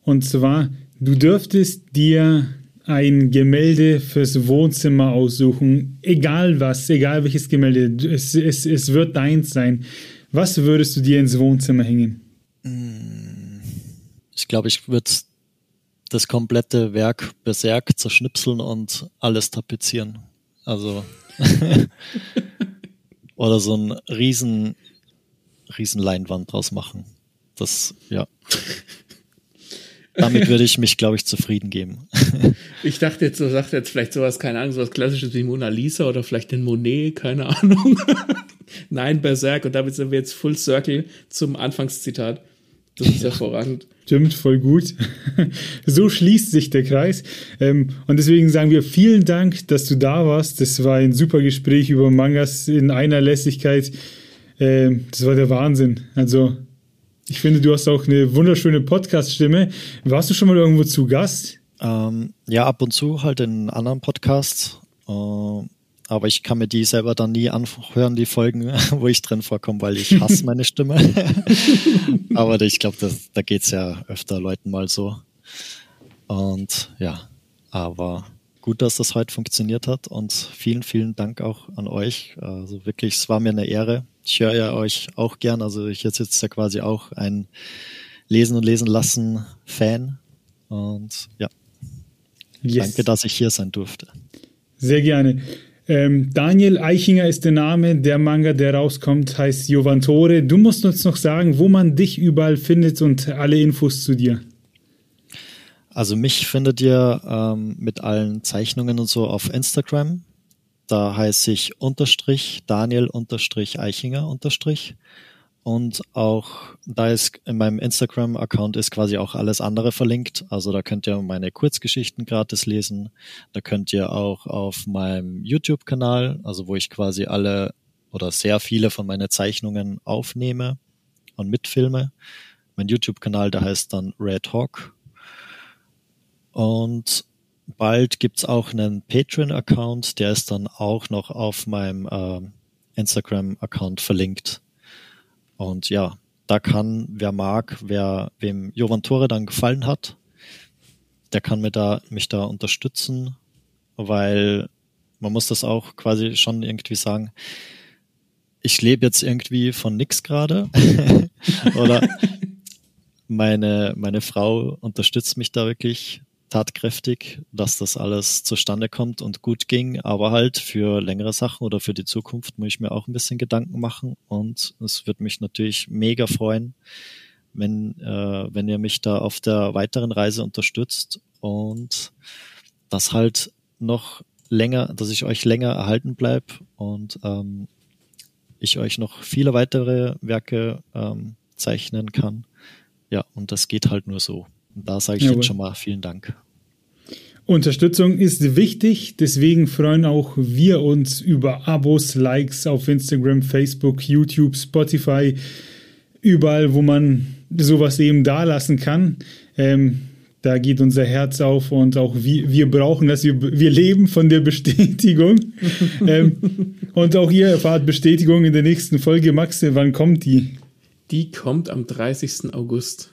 Und zwar, du dürftest dir ein Gemälde fürs Wohnzimmer aussuchen, egal was, egal welches Gemälde, es, es, es wird deins sein. Was würdest du dir ins Wohnzimmer hängen? Ich glaube, ich würde das komplette Werk Berserk zerschnipseln und alles tapezieren. Also oder so ein riesen riesen Leinwand draus machen. Das ja. Damit würde ich mich, glaube ich, zufrieden geben. ich dachte jetzt, du sagst jetzt vielleicht sowas, keine Ahnung, sowas klassisches wie Mona Lisa oder vielleicht den Monet, keine Ahnung. Nein, Berserk. Und damit sind wir jetzt Full Circle zum Anfangszitat. Das ist hervorragend. Stimmt, voll gut. so schließt sich der Kreis. Ähm, und deswegen sagen wir vielen Dank, dass du da warst. Das war ein super Gespräch über Mangas in einer Lässigkeit. Ähm, das war der Wahnsinn. Also ich finde, du hast auch eine wunderschöne Podcast-Stimme. Warst du schon mal irgendwo zu Gast? Ähm, ja, ab und zu halt in anderen Podcasts. Äh, aber ich kann mir die selber dann nie anhören, die Folgen, wo ich drin vorkomme, weil ich hasse meine Stimme. aber ich glaube, da geht es ja öfter Leuten mal so. Und ja, aber gut, dass das heute funktioniert hat und vielen, vielen Dank auch an euch. Also wirklich, es war mir eine Ehre ich höre ja euch auch gern. Also ich jetzt jetzt ja quasi auch ein Lesen und Lesen lassen Fan. Und ja, yes. danke, dass ich hier sein durfte. Sehr gerne. Ähm, Daniel Eichinger ist der Name. Der Manga, der rauskommt, heißt Jovantore. Du musst uns noch sagen, wo man dich überall findet und alle Infos zu dir. Also mich findet ihr ähm, mit allen Zeichnungen und so auf Instagram da heiße ich unterstrich Daniel unterstrich Eichinger unterstrich. Und auch da ist in meinem Instagram-Account ist quasi auch alles andere verlinkt. Also da könnt ihr meine Kurzgeschichten gratis lesen. Da könnt ihr auch auf meinem YouTube-Kanal, also wo ich quasi alle oder sehr viele von meinen Zeichnungen aufnehme und mitfilme. Mein YouTube-Kanal, der heißt dann Red Hawk. Und bald gibt's auch einen Patreon-Account, der ist dann auch noch auf meinem äh, Instagram-Account verlinkt. Und ja, da kann, wer mag, wer wem Jovan Tore dann gefallen hat, der kann mir da, mich da unterstützen, weil man muss das auch quasi schon irgendwie sagen, ich lebe jetzt irgendwie von nix gerade. Oder meine, meine Frau unterstützt mich da wirklich tatkräftig, dass das alles zustande kommt und gut ging. Aber halt für längere Sachen oder für die Zukunft muss ich mir auch ein bisschen Gedanken machen. Und es wird mich natürlich mega freuen, wenn, äh, wenn ihr mich da auf der weiteren Reise unterstützt und das halt noch länger, dass ich euch länger erhalten bleib und ähm, ich euch noch viele weitere Werke ähm, zeichnen kann. Ja, und das geht halt nur so. Und da sage ich Jawohl. jetzt schon mal vielen Dank. Unterstützung ist wichtig, deswegen freuen auch wir uns über Abos, Likes auf Instagram, Facebook, YouTube, Spotify, überall, wo man sowas eben da lassen kann. Ähm, da geht unser Herz auf und auch wir, wir brauchen das. Wir, wir leben von der Bestätigung. ähm, und auch ihr erfahrt Bestätigung in der nächsten Folge. Max, wann kommt die? Die kommt am 30. August.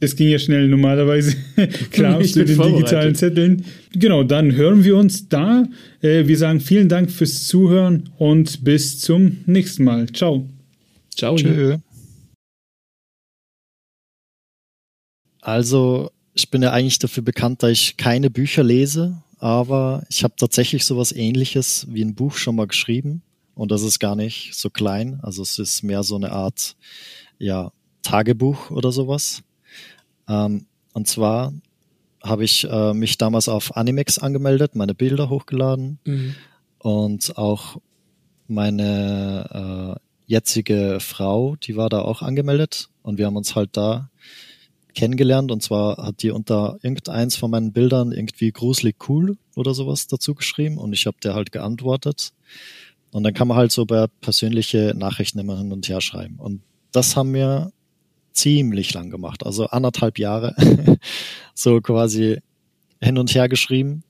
Es ging ja schnell normalerweise. Klar, zu den digitalen Zetteln. Genau, dann hören wir uns da. Äh, wir sagen vielen Dank fürs Zuhören und bis zum nächsten Mal. Ciao. Ciao. Tschö. Also ich bin ja eigentlich dafür bekannt, dass ich keine Bücher lese, aber ich habe tatsächlich sowas ähnliches wie ein Buch schon mal geschrieben und das ist gar nicht so klein. Also es ist mehr so eine Art ja, Tagebuch oder sowas. Ähm, und zwar habe ich äh, mich damals auf Animex angemeldet, meine Bilder hochgeladen mhm. und auch meine äh, jetzige Frau, die war da auch angemeldet und wir haben uns halt da kennengelernt und zwar hat die unter irgendeins von meinen Bildern irgendwie gruselig cool oder sowas dazu geschrieben und ich habe der halt geantwortet. Und dann kann man halt so bei persönliche Nachrichten immer hin und her schreiben. Und das haben wir ziemlich lang gemacht, also anderthalb Jahre so quasi hin und her geschrieben.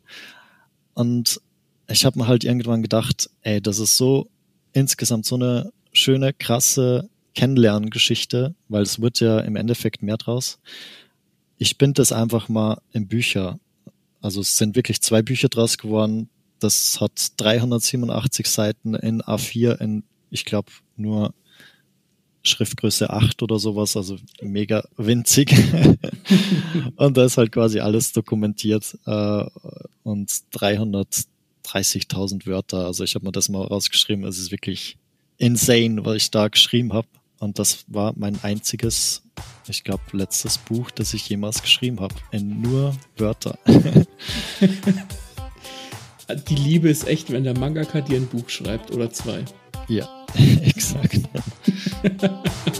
Und ich habe mir halt irgendwann gedacht, ey, das ist so insgesamt so eine schöne, krasse Kennenlerngeschichte, weil es wird ja im Endeffekt mehr draus. Ich binde das einfach mal in Bücher. Also es sind wirklich zwei Bücher draus geworden. Das hat 387 Seiten in A4 in, ich glaube, nur Schriftgröße 8 oder sowas, also mega winzig. und da ist halt quasi alles dokumentiert äh, und 330.000 Wörter. Also ich habe mir das mal rausgeschrieben. Es ist wirklich insane, was ich da geschrieben habe. Und das war mein einziges, ich glaube, letztes Buch, das ich jemals geschrieben habe. In nur Wörter. Die Liebe ist echt, wenn der Mangaka dir ein Buch schreibt oder zwei. Ja, exakt.